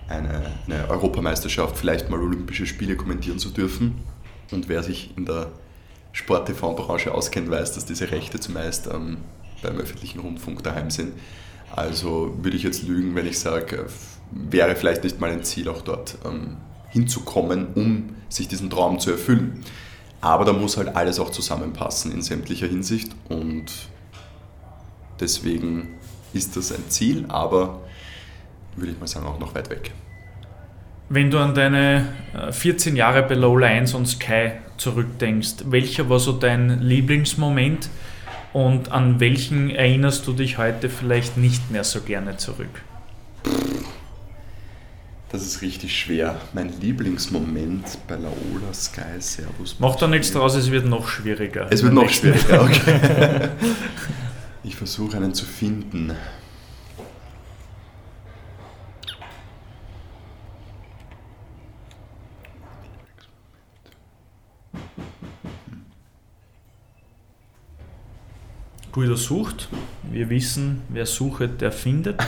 eine, eine Europameisterschaft, vielleicht mal Olympische Spiele kommentieren zu dürfen. Und wer sich in der Sport-TV-Branche auskennt, weiß, dass diese Rechte zumeist ähm, beim öffentlichen Rundfunk daheim sind. Also würde ich jetzt lügen, wenn ich sage, äh, wäre vielleicht nicht mal ein Ziel, auch dort ähm, hinzukommen, um sich diesen Traum zu erfüllen. Aber da muss halt alles auch zusammenpassen in sämtlicher Hinsicht und deswegen ist das ein Ziel, aber würde ich mal sagen, auch noch weit weg. Wenn du an deine 14 äh, Jahre bei Low Lines und Sky zurückdenkst, welcher war so dein Lieblingsmoment und an welchen erinnerst du dich heute vielleicht nicht mehr so gerne zurück? Das ist richtig schwer. Mein Lieblingsmoment bei Laola Sky Servus. Mach da nichts draus, es wird noch schwieriger. Es wird noch schwieriger, *laughs* okay. ich versuche einen zu finden. Guido sucht. Wir wissen, wer sucht, der findet.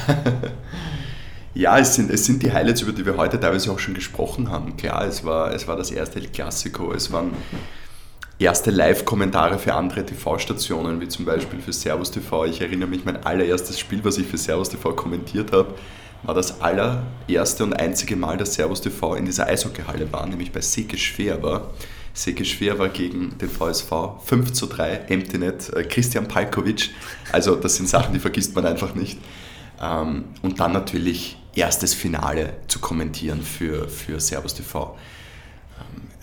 *laughs* ja, es sind, es sind die Highlights, über die wir heute teilweise auch schon gesprochen haben. Klar, es war, es war das erste El Clasico, es waren erste Live-Kommentare für andere TV-Stationen, wie zum Beispiel für Servus TV. Ich erinnere mich, mein allererstes Spiel, was ich für Servus TV kommentiert habe, war das allererste und einzige Mal, dass Servus TV in dieser Eishockeyhalle war, nämlich bei Seke Schwer war. Seke Schwer war gegen den VSV 5 zu 3, Emptynet, äh, Christian Palkovic. Also das sind Sachen, die vergisst man einfach nicht. Ähm, und dann natürlich erstes Finale zu kommentieren für, für Servus TV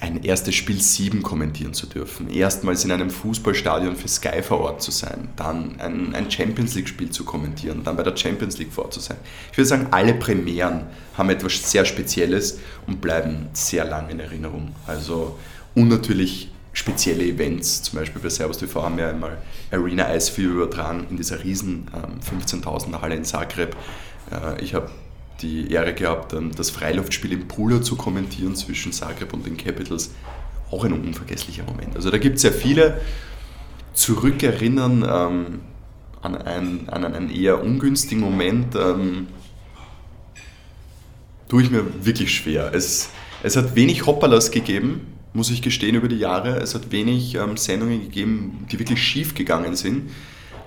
ein erstes Spiel 7 kommentieren zu dürfen, erstmals in einem Fußballstadion für Sky vor Ort zu sein, dann ein, ein Champions League-Spiel zu kommentieren, dann bei der Champions League vor Ort zu sein. Ich würde sagen, alle Premieren haben etwas sehr Spezielles und bleiben sehr lang in Erinnerung. Also, und natürlich spezielle Events, zum Beispiel bei Servus TV haben wir einmal Arena Ice Fever übertragen in dieser riesen ähm, 15.000er Halle in Zagreb. Äh, ich habe die Ehre gehabt, das Freiluftspiel in Pula zu kommentieren zwischen Zagreb und den Capitals. Auch ein unvergesslicher Moment. Also da gibt es sehr viele Zurückerinnern ähm, an, ein, an einen eher ungünstigen Moment. Ähm, tue ich mir wirklich schwer. Es, es hat wenig Hoppalas gegeben, muss ich gestehen, über die Jahre. Es hat wenig ähm, Sendungen gegeben, die wirklich schief gegangen sind.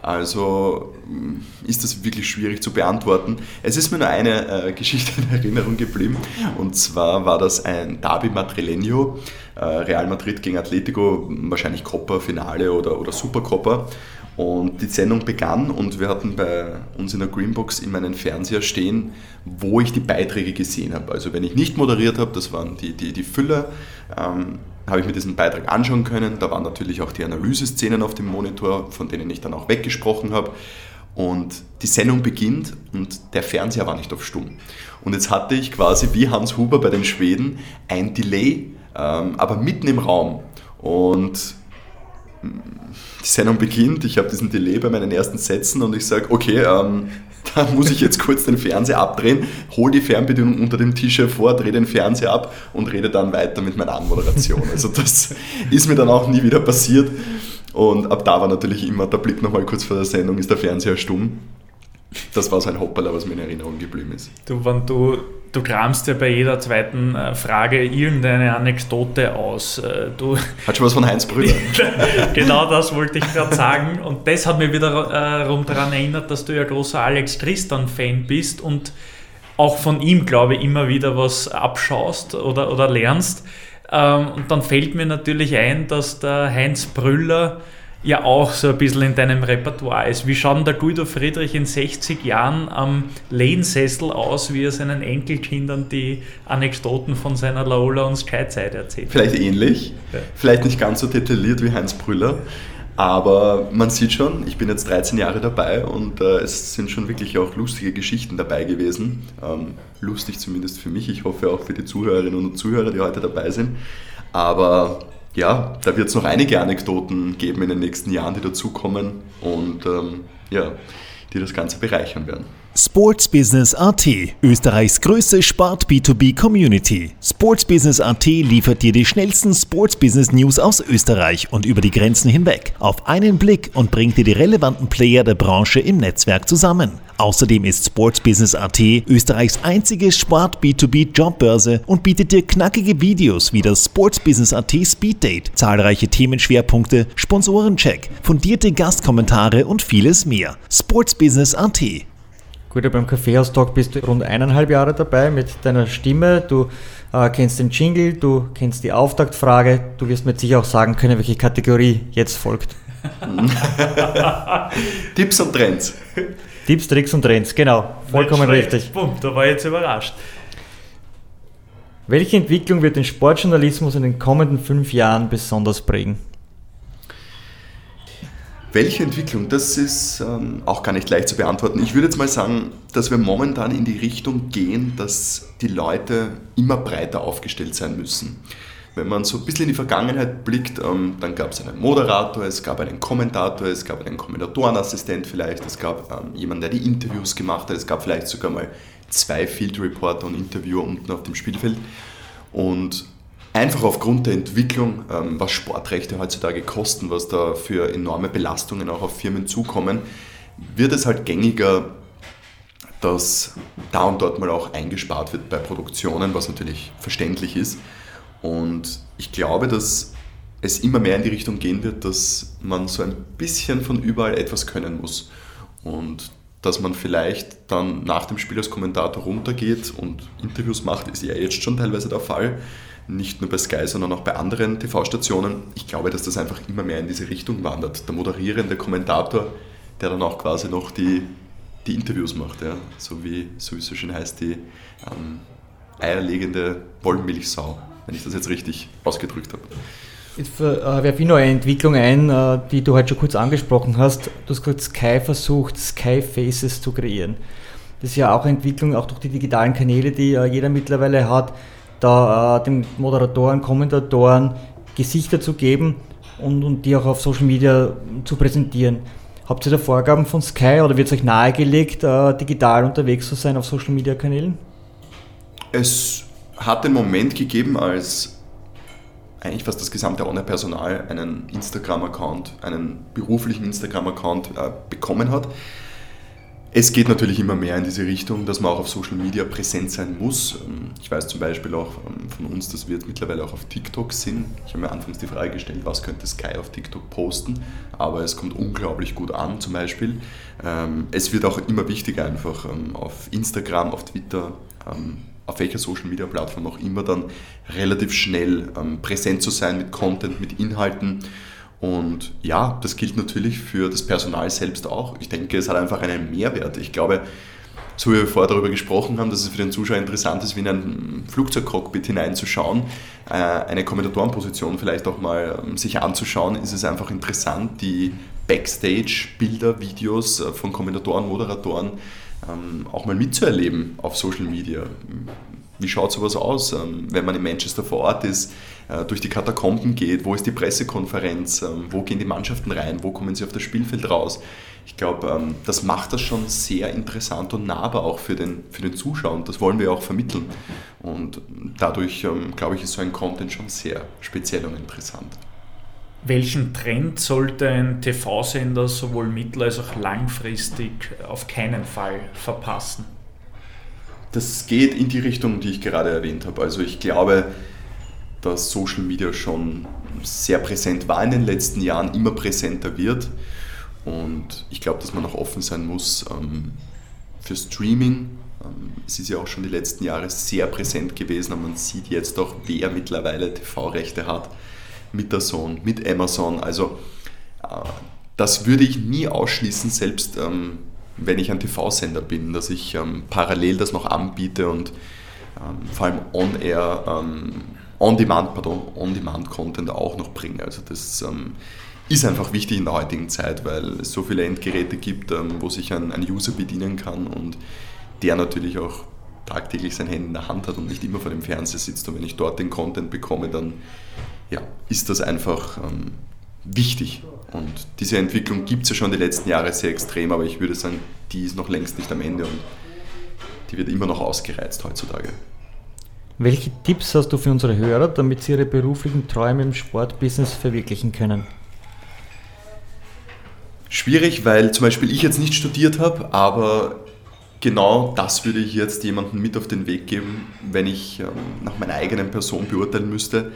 Also mm, ist das wirklich schwierig zu beantworten. Es ist mir nur eine äh, *laughs* Geschichte in Erinnerung geblieben und zwar war das ein Derby Madrileño, äh, Real Madrid gegen Atletico, wahrscheinlich Copa Finale oder, oder Supercopa. Und die Sendung begann und wir hatten bei uns in der Greenbox immer einen Fernseher stehen, wo ich die Beiträge gesehen habe. Also wenn ich nicht moderiert habe, das waren die, die, die Füller, ähm, habe ich mir diesen Beitrag anschauen können. Da waren natürlich auch die Analyseszenen auf dem Monitor, von denen ich dann auch weggesprochen habe. Und die Sendung beginnt und der Fernseher war nicht auf Stumm. Und jetzt hatte ich quasi wie Hans Huber bei den Schweden ein Delay, ähm, aber mitten im Raum. Und die Sendung beginnt, ich habe diesen Delay bei meinen ersten Sätzen und ich sage, okay, ähm, *laughs* da muss ich jetzt kurz den Fernseher abdrehen, hole die Fernbedienung unter dem Tisch hervor, drehe den Fernseher ab und rede dann weiter mit meiner Anmoderation. Also das *laughs* ist mir dann auch nie wieder passiert. Und ab da war natürlich immer der Blick nochmal kurz vor der Sendung, ist der Fernseher stumm. Das war so ein Hoppala, was mir in Erinnerung geblieben ist. Du, wenn du du kramst ja bei jeder zweiten äh, Frage irgendeine Anekdote aus. Äh, du hat schon was von Heinz Brüder. *laughs* genau das wollte ich gerade sagen. Und das hat mir wiederum äh, daran erinnert, dass du ja großer Alex Christian-Fan bist und auch von ihm, glaube ich, immer wieder was abschaust oder, oder lernst. Ähm, und dann fällt mir natürlich ein, dass der Heinz Brüller ja auch so ein bisschen in deinem Repertoire ist. Wie schaut der Guido Friedrich in 60 Jahren am Lehnsessel aus, wie er seinen Enkelkindern die Anekdoten von seiner Laola und Sky-Zeit erzählt? Vielleicht ähnlich, ja. vielleicht nicht ganz so detailliert wie Heinz Brüller, aber man sieht schon, ich bin jetzt 13 Jahre dabei und äh, es sind schon wirklich auch lustige Geschichten dabei gewesen. Ähm, lustig zumindest für mich, ich hoffe auch für die Zuhörerinnen und Zuhörer, die heute dabei sind. Aber ja, da wird es noch einige Anekdoten geben in den nächsten Jahren, die dazukommen und ähm, ja, die das Ganze bereichern werden. Sports Business AT, Österreichs größte Sport B2B Community. Sports Business AT liefert dir die schnellsten Sports Business News aus Österreich und über die Grenzen hinweg auf einen Blick und bringt dir die relevanten Player der Branche im Netzwerk zusammen. Außerdem ist Sports Business AT Österreichs einzige Sport B2B Jobbörse und bietet dir knackige Videos wie das Sports Business AT Speed Date, zahlreiche Themenschwerpunkte, Sponsorencheck, fundierte Gastkommentare und vieles mehr. Sports Business AT Gut, beim Kaffeehaus-Talk bist du rund eineinhalb Jahre dabei mit deiner Stimme. Du äh, kennst den Jingle, du kennst die Auftaktfrage. Du wirst mir sicher auch sagen können, welche Kategorie jetzt folgt. *laughs* Tipps und Trends. Tipps, Tricks und Trends, genau. Vollkommen richtig. Bumm, da war ich jetzt überrascht. Welche Entwicklung wird den Sportjournalismus in den kommenden fünf Jahren besonders prägen? Welche Entwicklung? Das ist ähm, auch gar nicht leicht zu beantworten. Ich würde jetzt mal sagen, dass wir momentan in die Richtung gehen, dass die Leute immer breiter aufgestellt sein müssen. Wenn man so ein bisschen in die Vergangenheit blickt, ähm, dann gab es einen Moderator, es gab einen Kommentator, es gab einen Kommentatorenassistent vielleicht, es gab ähm, jemanden, der die Interviews gemacht hat, es gab vielleicht sogar mal zwei Field Reporter und Interviewer unten auf dem Spielfeld. Und einfach aufgrund der Entwicklung, ähm, was Sportrechte heutzutage kosten, was da für enorme Belastungen auch auf Firmen zukommen, wird es halt gängiger, dass da und dort mal auch eingespart wird bei Produktionen, was natürlich verständlich ist. Und ich glaube, dass es immer mehr in die Richtung gehen wird, dass man so ein bisschen von überall etwas können muss. Und dass man vielleicht dann nach dem Spiel als Kommentator runtergeht und Interviews macht, ist ja jetzt schon teilweise der Fall. Nicht nur bei Sky, sondern auch bei anderen TV-Stationen. Ich glaube, dass das einfach immer mehr in diese Richtung wandert. Der moderierende Kommentator, der dann auch quasi noch die, die Interviews macht. Ja? So wie so, wie es so schön heißt, die ähm, eierlegende Wollmilchsau, wenn ich das jetzt richtig ausgedrückt habe. Jetzt äh, werfe ich noch eine Entwicklung ein, äh, die du heute schon kurz angesprochen hast. Du hast gesagt, Sky versucht, Sky Faces zu kreieren. Das ist ja auch eine Entwicklung, auch durch die digitalen Kanäle, die äh, jeder mittlerweile hat, da äh, den Moderatoren, Kommentatoren Gesichter zu geben und, und die auch auf Social Media zu präsentieren. Habt ihr da Vorgaben von Sky oder wird es euch nahegelegt, digital unterwegs zu sein auf Social Media Kanälen? Es hat den Moment gegeben, als eigentlich fast das gesamte Online-Personal einen Instagram-Account, einen beruflichen Instagram-Account äh, bekommen hat. Es geht natürlich immer mehr in diese Richtung, dass man auch auf Social Media präsent sein muss. Ähm, ich weiß zum Beispiel auch ähm, von uns, dass wir mittlerweile auch auf TikTok sind. Ich habe mir anfangs die Frage gestellt, was könnte Sky auf TikTok posten, aber es kommt unglaublich gut an zum Beispiel. Ähm, es wird auch immer wichtiger einfach auf Instagram, auf Twitter auf welcher Social Media Plattform auch immer dann relativ schnell ähm, präsent zu sein mit Content, mit Inhalten. Und ja, das gilt natürlich für das Personal selbst auch. Ich denke, es hat einfach einen Mehrwert. Ich glaube, so wie wir vorher darüber gesprochen haben, dass es für den Zuschauer interessant ist, wie in ein Flugzeugcockpit hineinzuschauen, äh, eine Kommentatorenposition vielleicht auch mal ähm, sich anzuschauen, ist es einfach interessant, die Backstage-Bilder, Videos äh, von Kommentatoren, Moderatoren ähm, auch mal mitzuerleben auf Social Media. Wie schaut sowas aus, ähm, wenn man in Manchester vor Ort ist, äh, durch die Katakomben geht? Wo ist die Pressekonferenz? Ähm, wo gehen die Mannschaften rein? Wo kommen sie auf das Spielfeld raus? Ich glaube, ähm, das macht das schon sehr interessant und nahbar auch für den, für den Zuschauer und das wollen wir auch vermitteln. Und dadurch, ähm, glaube ich, ist so ein Content schon sehr speziell und interessant. Welchen Trend sollte ein TV-Sender sowohl mittel- als auch langfristig auf keinen Fall verpassen? Das geht in die Richtung, die ich gerade erwähnt habe. Also ich glaube, dass Social Media schon sehr präsent war in den letzten Jahren, immer präsenter wird. Und ich glaube, dass man auch offen sein muss ähm, für Streaming. Ähm, es ist ja auch schon die letzten Jahre sehr präsent gewesen und man sieht jetzt auch, wer mittlerweile TV-Rechte hat mit der Zone, mit Amazon. Also äh, das würde ich nie ausschließen, selbst ähm, wenn ich ein TV-Sender bin, dass ich ähm, parallel das noch anbiete und ähm, vor allem on-air, on-demand, pardon, on-demand-Content auch noch bringe. Also das ist einfach wichtig in der heutigen Zeit, weil es so viele Endgeräte gibt, wo sich ein, ein User bedienen kann und der natürlich auch tagtäglich sein Handy in der Hand hat und nicht immer vor dem Fernseher sitzt. Und wenn ich dort den Content bekomme, dann ja, ist das einfach ähm, wichtig. Und diese Entwicklung gibt es ja schon die letzten Jahre sehr extrem, aber ich würde sagen, die ist noch längst nicht am Ende und die wird immer noch ausgereizt heutzutage. Welche Tipps hast du für unsere Hörer, damit sie ihre beruflichen Träume im Sportbusiness verwirklichen können? Schwierig, weil zum Beispiel ich jetzt nicht studiert habe, aber genau das würde ich jetzt jemandem mit auf den Weg geben, wenn ich ähm, nach meiner eigenen Person beurteilen müsste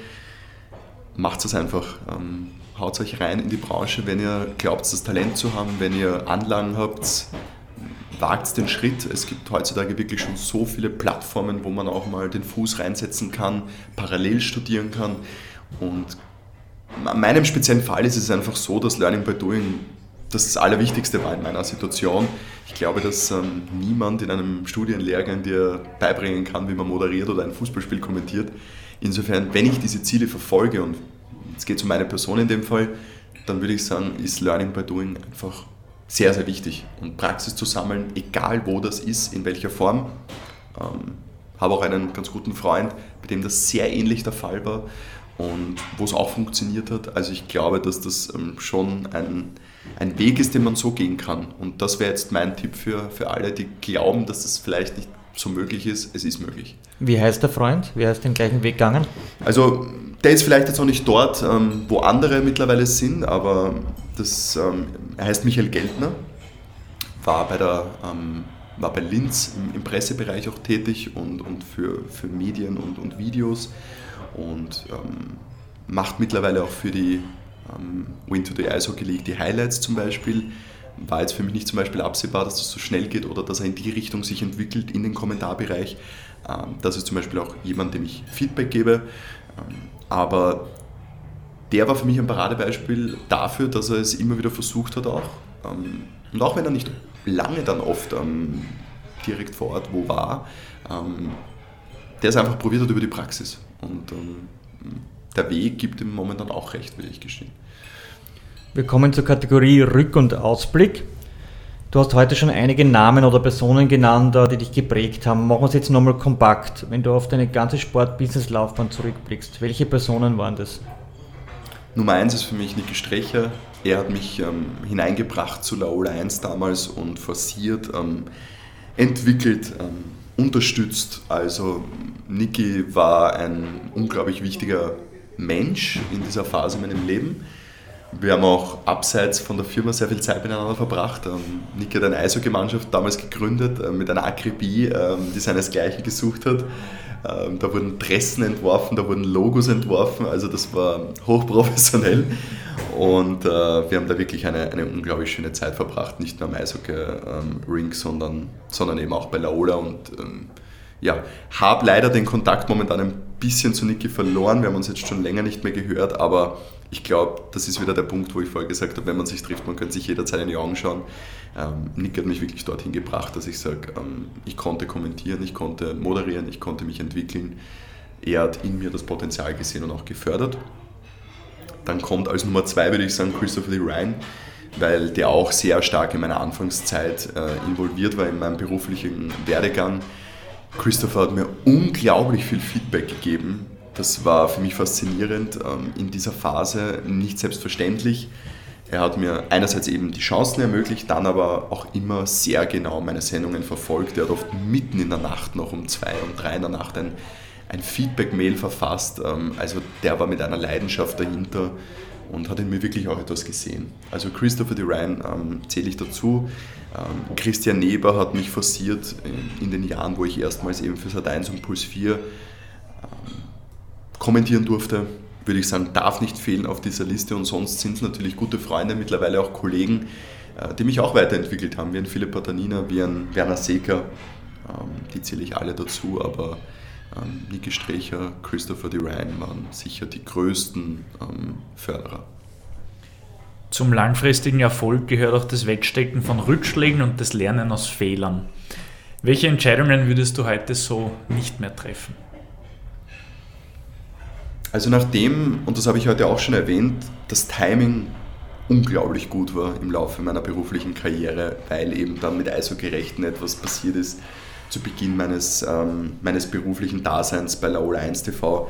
macht es einfach. Ähm, haut euch rein in die Branche, wenn ihr glaubt, das Talent zu haben, wenn ihr Anlagen habt, wagt den Schritt. Es gibt heutzutage wirklich schon so viele Plattformen, wo man auch mal den Fuß reinsetzen kann, parallel studieren kann. Und in meinem speziellen Fall ist es einfach so, dass Learning by Doing das, das Allerwichtigste war in meiner Situation. Ich glaube, dass ähm, niemand in einem Studienlehrgang dir beibringen kann, wie man moderiert oder ein Fußballspiel kommentiert. Insofern, wenn ich diese Ziele verfolge, und es geht um meine Person in dem Fall, dann würde ich sagen, ist Learning by Doing einfach sehr, sehr wichtig. Und Praxis zu sammeln, egal wo das ist, in welcher Form. Ähm, habe auch einen ganz guten Freund, bei dem das sehr ähnlich der Fall war und wo es auch funktioniert hat. Also ich glaube, dass das ähm, schon ein, ein Weg ist, den man so gehen kann. Und das wäre jetzt mein Tipp für, für alle, die glauben, dass das vielleicht nicht so möglich ist, es ist möglich. Wie heißt der Freund? Wie heißt den gleichen Weg gegangen? Also der ist vielleicht jetzt noch nicht dort, ähm, wo andere mittlerweile sind, aber das, ähm, er heißt Michael Geltner, war bei, der, ähm, war bei Linz im, Pressebereich auch tätig und, und für, für Medien und, und Videos und macht mittlerweile auch für die Win to the Ice Hockey League die Highlights zum Beispiel war jetzt für mich nicht zum Beispiel absehbar, dass das so schnell geht oder dass er in die Richtung sich entwickelt in den Kommentarbereich. Ähm, das ist zum Beispiel auch jemand, dem ich Feedback gebe. Ähm, aber der war für mich ein Paradebeispiel dafür, dass er es immer wieder versucht hat auch. Ähm, und auch wenn er nicht lange dann oft direkt vor Ort wo war, der es einfach probiert hat über die Praxis. Und der Weg gibt ihm momentan auch recht, will ich gestehen. Wir kommen zur Kategorie Rück- und Ausblick. Du hast heute schon einige Namen oder Personen genannt, äh, die dich geprägt haben. Machen wir es jetzt nochmal kompakt. Wenn du auf deine ganze Sport-Business-Laufbahn zurückblickst, welche Personen waren das? Nummer eins ist für mich Niki Strecher. Er hat mich ähm, hineingebracht zu Laola 1 damals und forciert, ähm, entwickelt, ähm, unterstützt. Also Niki war ein unglaublich wichtiger Mensch in dieser Phase in meinem Leben wir haben auch abseits von der Firma sehr viel Zeit miteinander verbracht. Ähm, Nick hat eine Eishockey-Mannschaft damals gegründet äh, mit einer Akribie, ähm, die seinesgleichen gesucht hat. Ähm, da wurden Dressen entworfen, da wurden Logos entworfen, also das war hochprofessionell. Und äh, wir haben da wirklich eine, eine unglaublich schöne Zeit verbracht, nicht nur am Eishockey-Ring, sondern, sondern eben auch bei Laola. Und ja, habe leider den Kontakt momentan ein bisschen zu Niki verloren. Wir haben uns jetzt schon länger nicht mehr gehört, aber ich glaube, das ist wieder der Punkt, wo ich vorher gesagt habe, wenn man sich trifft, man könnte sich jederzeit in die Augen schauen. Ähm, Nick hat mich wirklich dorthin gebracht, dass ich sage, ähm, ich konnte kommentieren, ich konnte moderieren, ich konnte mich entwickeln. Er hat in mir das Potenzial gesehen und auch gefördert. Dann kommt als Nummer zwei, würde ich sagen, Christopher Lee Ryan, weil der auch sehr stark in meiner Anfangszeit äh, involviert war in meinem beruflichen Werdegang. Christopher hat mir unglaublich viel Feedback gegeben, das war für mich faszinierend ähm, in dieser Phase, nicht selbstverständlich. Er hat mir einerseits eben die Chancen ermöglicht, dann aber auch immer sehr genau meine Sendungen verfolgt. Er hat oft mitten in der Nacht noch um zwei, um drei in der Nacht ein, ein Feedback-Mail verfasst. Ähm, also der war mit einer Leidenschaft dahinter und hat in mir wirklich auch etwas gesehen. Also Christopher Duran ähm, zähle ich dazu. Ähm, Christian Neber hat mich forciert in, in, den Jahren, wo ich erstmals eben für Sat1 und Puls 4 kommentieren durfte, würde ich sagen, darf nicht fehlen auf dieser Liste. Und sonst sind es natürlich gute Freunde, mittlerweile auch Kollegen, äh, die mich auch weiterentwickelt haben, wie ein Philipp Patanina, wie ein Werner Seeker. Ähm, die zähle ich alle dazu, aber ähm, Niki Strecher, Christopher Ryan waren sicher die größten ähm, Förderer. Zum langfristigen Erfolg gehört auch das Wegstecken von Rückschlägen und das Lernen aus Fehlern. Welche Entscheidungen würdest du heute so nicht mehr treffen? Also nachdem, und das habe ich heute auch schon erwähnt, das Timing unglaublich gut war im Laufe meiner beruflichen Karriere, weil eben dann mit Eishockey-Rechten etwas passiert ist zu Beginn meines, ähm, meines beruflichen Daseins bei Laola 1 TV,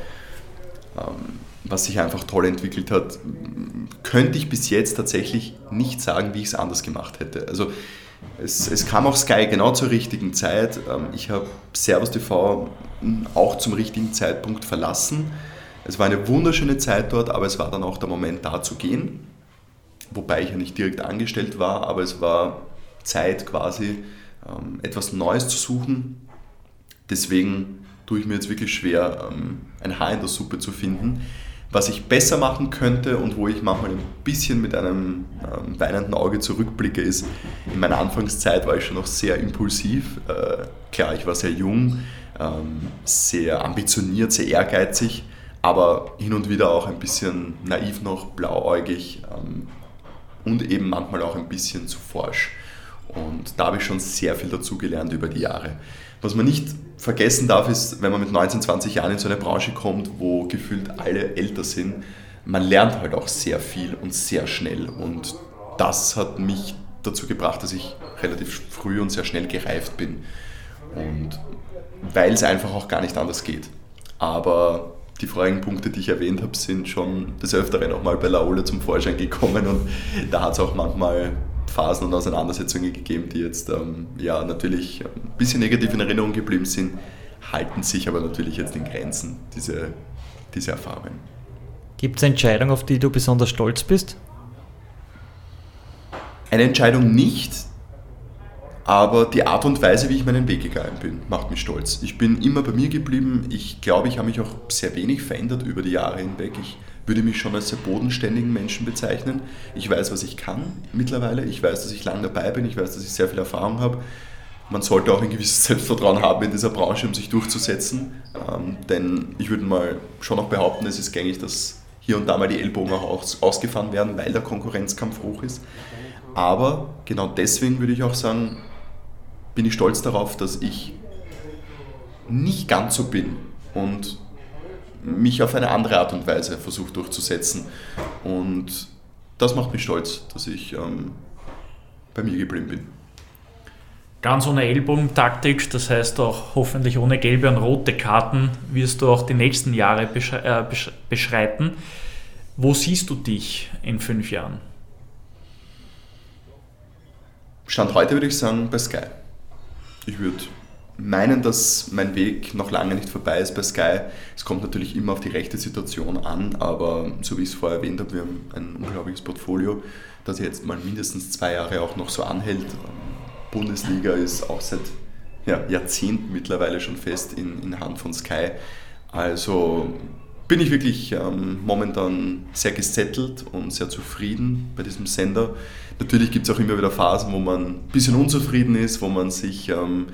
ähm, was sich einfach toll entwickelt hat, könnte ich bis jetzt tatsächlich nicht sagen, wie ich es anders gemacht hätte. Also es, es, kam auch Sky genau zur richtigen Zeit. Ähm, ich habe Servus TV auch zum richtigen Zeitpunkt verlassen es war eine wunderschöne Zeit dort, aber es war dann auch der Moment da zu gehen, wobei ich ja nicht direkt angestellt war, aber es war Zeit quasi ähm, etwas Neues zu suchen. Deswegen tue ich mir jetzt wirklich schwer, ähm, ein Haar in der Suppe zu finden. Was ich besser machen könnte und wo ich manchmal ein bisschen mit einem ähm, weinenden Auge zurückblicke, ist, in meiner Anfangszeit war ich schon noch sehr impulsiv. Äh, klar, ich war sehr jung, sehr ambitioniert, sehr ehrgeizig aber hin und wieder auch ein bisschen naiv noch, blauäugig ähm, und eben manchmal auch ein bisschen zu forsch. Und da habe ich schon sehr viel dazugelernt über die Jahre. Was man nicht vergessen darf, ist, wenn man mit 19, 20 Jahren in so eine Branche kommt, wo gefühlt alle älter sind, man lernt halt auch sehr viel und sehr schnell. Und das hat mich dazu gebracht, dass ich relativ früh und sehr schnell gereift bin. Und weil es einfach auch gar nicht anders geht. Aber die vorigen Punkte, die ich erwähnt habe, sind schon des Öfteren auch mal bei Laola zum Vorschein gekommen und da hat es auch manchmal Phasen und Auseinandersetzungen gegeben, die jetzt ähm, ja natürlich ein bisschen negativ in Erinnerung geblieben sind, halten sich aber natürlich jetzt in Grenzen, diese, diese Erfahrungen. Gibt es Entscheidungen, auf die du besonders stolz bist? Eine Entscheidung nicht, aber die Art und Weise, wie ich meinen Weg gegangen bin, macht mich stolz. Ich bin immer bei mir geblieben. Ich glaube, ich habe mich auch sehr wenig verändert über die Jahre hinweg. Ich würde mich schon als sehr bodenständigen Menschen bezeichnen. Ich weiß, was ich kann mittlerweile. Ich weiß, dass ich lange dabei bin. Ich weiß, dass ich sehr viel Erfahrung habe. Man sollte auch ein gewisses Selbstvertrauen haben in dieser Branche, um sich durchzusetzen. Ähm, denn ich würde mal schon auch behaupten, es ist gängig, dass hier und da mal die Ellbogen auch ausgefahren werden, weil der Konkurrenzkampf hoch ist. Aber genau deswegen würde ich auch sagen, bin ich stolz darauf, dass ich nicht ganz so bin und mich auf eine andere Art und Weise versuche durchzusetzen. Und das macht mich stolz, dass ich ähm, bei mir geblieben bin. Ganz ohne Ellbogentaktik, das heißt auch hoffentlich ohne gelbe und rote Karten, wirst du auch die nächsten Jahre äh, beschreiten. Wo siehst du dich in fünf Jahren? Stand heute würde ich sagen bei Sky ich würde meinen, dass mein Weg noch lange nicht vorbei ist bei Sky. Es kommt natürlich immer auf die rechte Situation an, aber so wie ich es vorher erwähnt habe, wir haben ein unglaubliches Portfolio, das jetzt mal mindestens zwei Jahre auch noch so anhält. Bundesliga ist auch seit ja, Jahrzehnten mittlerweile schon fest in, in Hand von Sky. Also bin ich wirklich ähm, momentan sehr gesettelt und sehr zufrieden bei diesem Sender. Natürlich gibt es auch immer wieder Phasen, wo man ein bisschen unzufrieden ist, wo man sich ähm,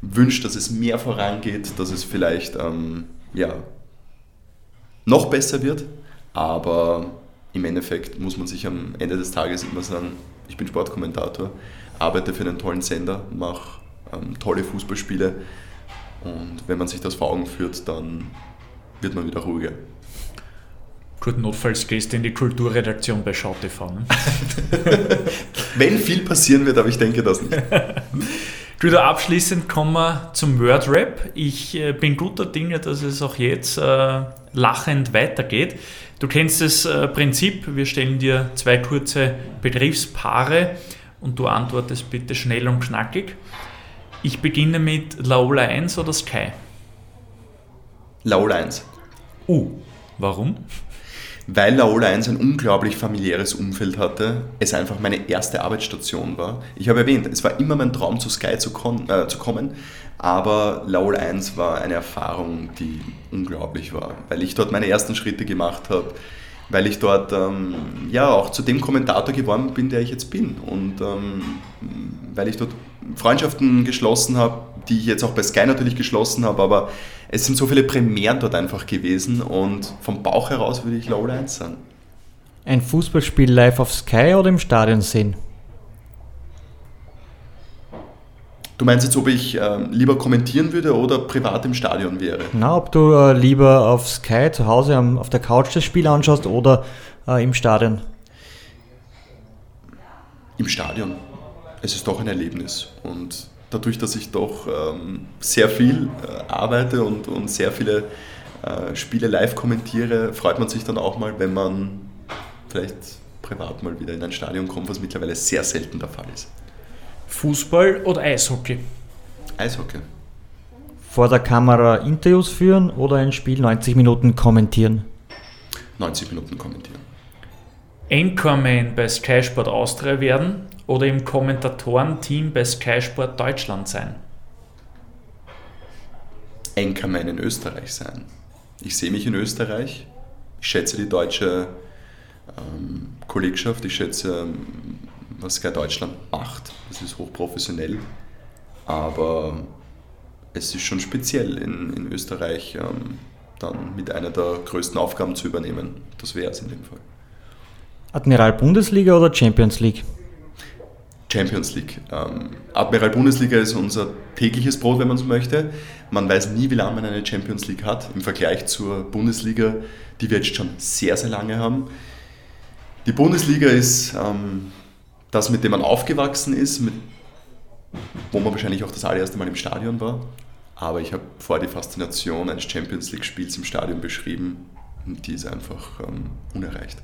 wünscht, dass es mehr vorangeht, dass es vielleicht ähm, ja, noch besser wird. Aber im Endeffekt muss man sich am Ende des Tages immer sagen, ich bin Sportkommentator, arbeite für einen tollen Sender, mache ähm, tolle Fußballspiele und wenn man sich das vor Augen führt, dann wird man wieder ruhiger. Gut, notfalls gehst du in die Kulturredaktion bei SchauTV. Ne? *laughs* Wenn viel passieren wird, aber ich denke das nicht. Gut, abschließend kommen wir zum Wordrap. Ich äh, bin guter Dinge, dass es auch jetzt äh, lachend weitergeht. Du kennst das äh, Prinzip, wir stellen dir zwei kurze Begriffspaare und du antwortest bitte schnell und knackig. Ich beginne mit Laola 1 oder Sky? Laola 1. Uh, warum? Weil Laola 1 ein unglaublich familiäres Umfeld hatte, es einfach meine erste Arbeitsstation war. Ich habe erwähnt, es war immer mein Traum, zu Sky zu, äh, zu kommen, aber Laola 1 war eine Erfahrung, die unglaublich war, weil ich dort meine ersten Schritte gemacht habe, weil ich dort ähm, ja auch zu dem Kommentator geworden bin, der ich jetzt bin und ähm, weil ich dort Freundschaften geschlossen habe, die ich jetzt auch bei Sky natürlich geschlossen habe, aber es sind so viele Premieren dort einfach gewesen und vom Bauch heraus würde ich Low 1 sagen. Ein Fußballspiel live auf Sky oder im Stadion sehen? Du meinst jetzt, ob ich äh, lieber kommentieren würde oder privat im Stadion wäre? Na, ob du äh, lieber auf Sky zu Hause am, auf der Couch das Spiel anschaust oder äh, im Stadion? Im Stadion. Es ist doch ein Erlebnis und dadurch, dass ich doch ähm, sehr viel äh, arbeite und, und sehr viele äh, Spiele live kommentiere, freut man sich dann auch mal, wenn man vielleicht privat mal wieder in ein Stadion kommt, was mittlerweile sehr selten der Fall ist. Fußball oder Eishockey? Eishockey. Vor der Kamera Interviews führen oder ein Spiel 90 Minuten kommentieren? 90 Minuten kommentieren. Anchorman bei Sky Sport Austria werden oder im Kommentatorenteam bei Sky Sport Deutschland sein? Anchorman in Österreich sein. Ich sehe mich in Österreich. Ich schätze die deutsche ähm, Kollegschaft. Ich schätze, ähm, was Sky Deutschland macht. Das ist hochprofessionell. Aber es ist schon speziell in, in Österreich ähm, dann mit einer der größten Aufgaben zu übernehmen. Das wäre es in dem Fall. Admiral Bundesliga oder Champions League? Champions League. Ähm, Admiral Bundesliga ist unser tägliches Brot, wenn man es möchte. Man weiß nie, wie lange man eine Champions League hat im Vergleich zur Bundesliga, die wir jetzt schon sehr, sehr lange haben. Die Bundesliga ist ähm, das, mit dem man aufgewachsen ist, mit, wo man wahrscheinlich auch das allererste Mal im Stadion war. Aber ich habe vorher die Faszination eines Champions League-Spiels im Stadion beschrieben und die ist einfach ähm, unerreicht.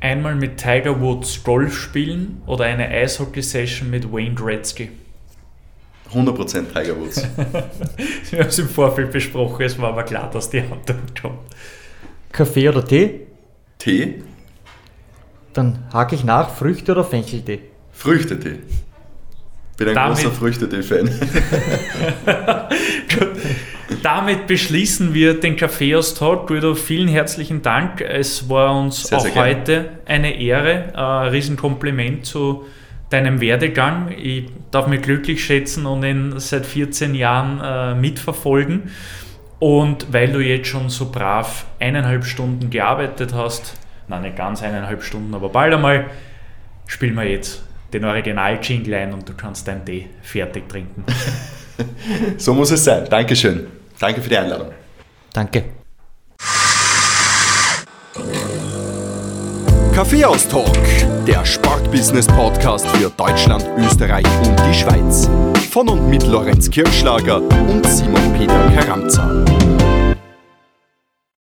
Einmal mit Tiger Woods Golf spielen oder eine Eishockey-Session mit Wayne Gretzky? 100% Tiger Woods. *laughs* Wir haben es im Vorfeld besprochen, es war aber klar, dass die Antwort kommt. Kaffee oder Tee? Tee? Dann hake ich nach, Früchte oder Fencheltee? Früchtetee. Bin ein Damit- großer Früchtetee-Fan. *laughs* *laughs* Damit beschließen wir den Kaffeeaustausch. Guido, vielen herzlichen Dank. Es war uns Sehr, auch sehr heute eine Ehre. Ein Riesenkompliment zu deinem Werdegang. Ich darf mich glücklich schätzen und ihn seit 14 Jahren äh, mitverfolgen. Und weil du jetzt schon so brav eineinhalb Stunden gearbeitet hast, nein, nicht ganz eineinhalb Stunden, aber bald einmal, spielen wir jetzt den Original-Jingle ein und du kannst deinen Tee fertig trinken. *laughs* So muss es sein. Dankeschön. Danke für die Einladung. Danke. Kaffeeaustalk, der Sportbusiness-Podcast für Deutschland, Österreich und die Schweiz. Von und mit Lorenz Kirschlager und Simon Peter Karamza.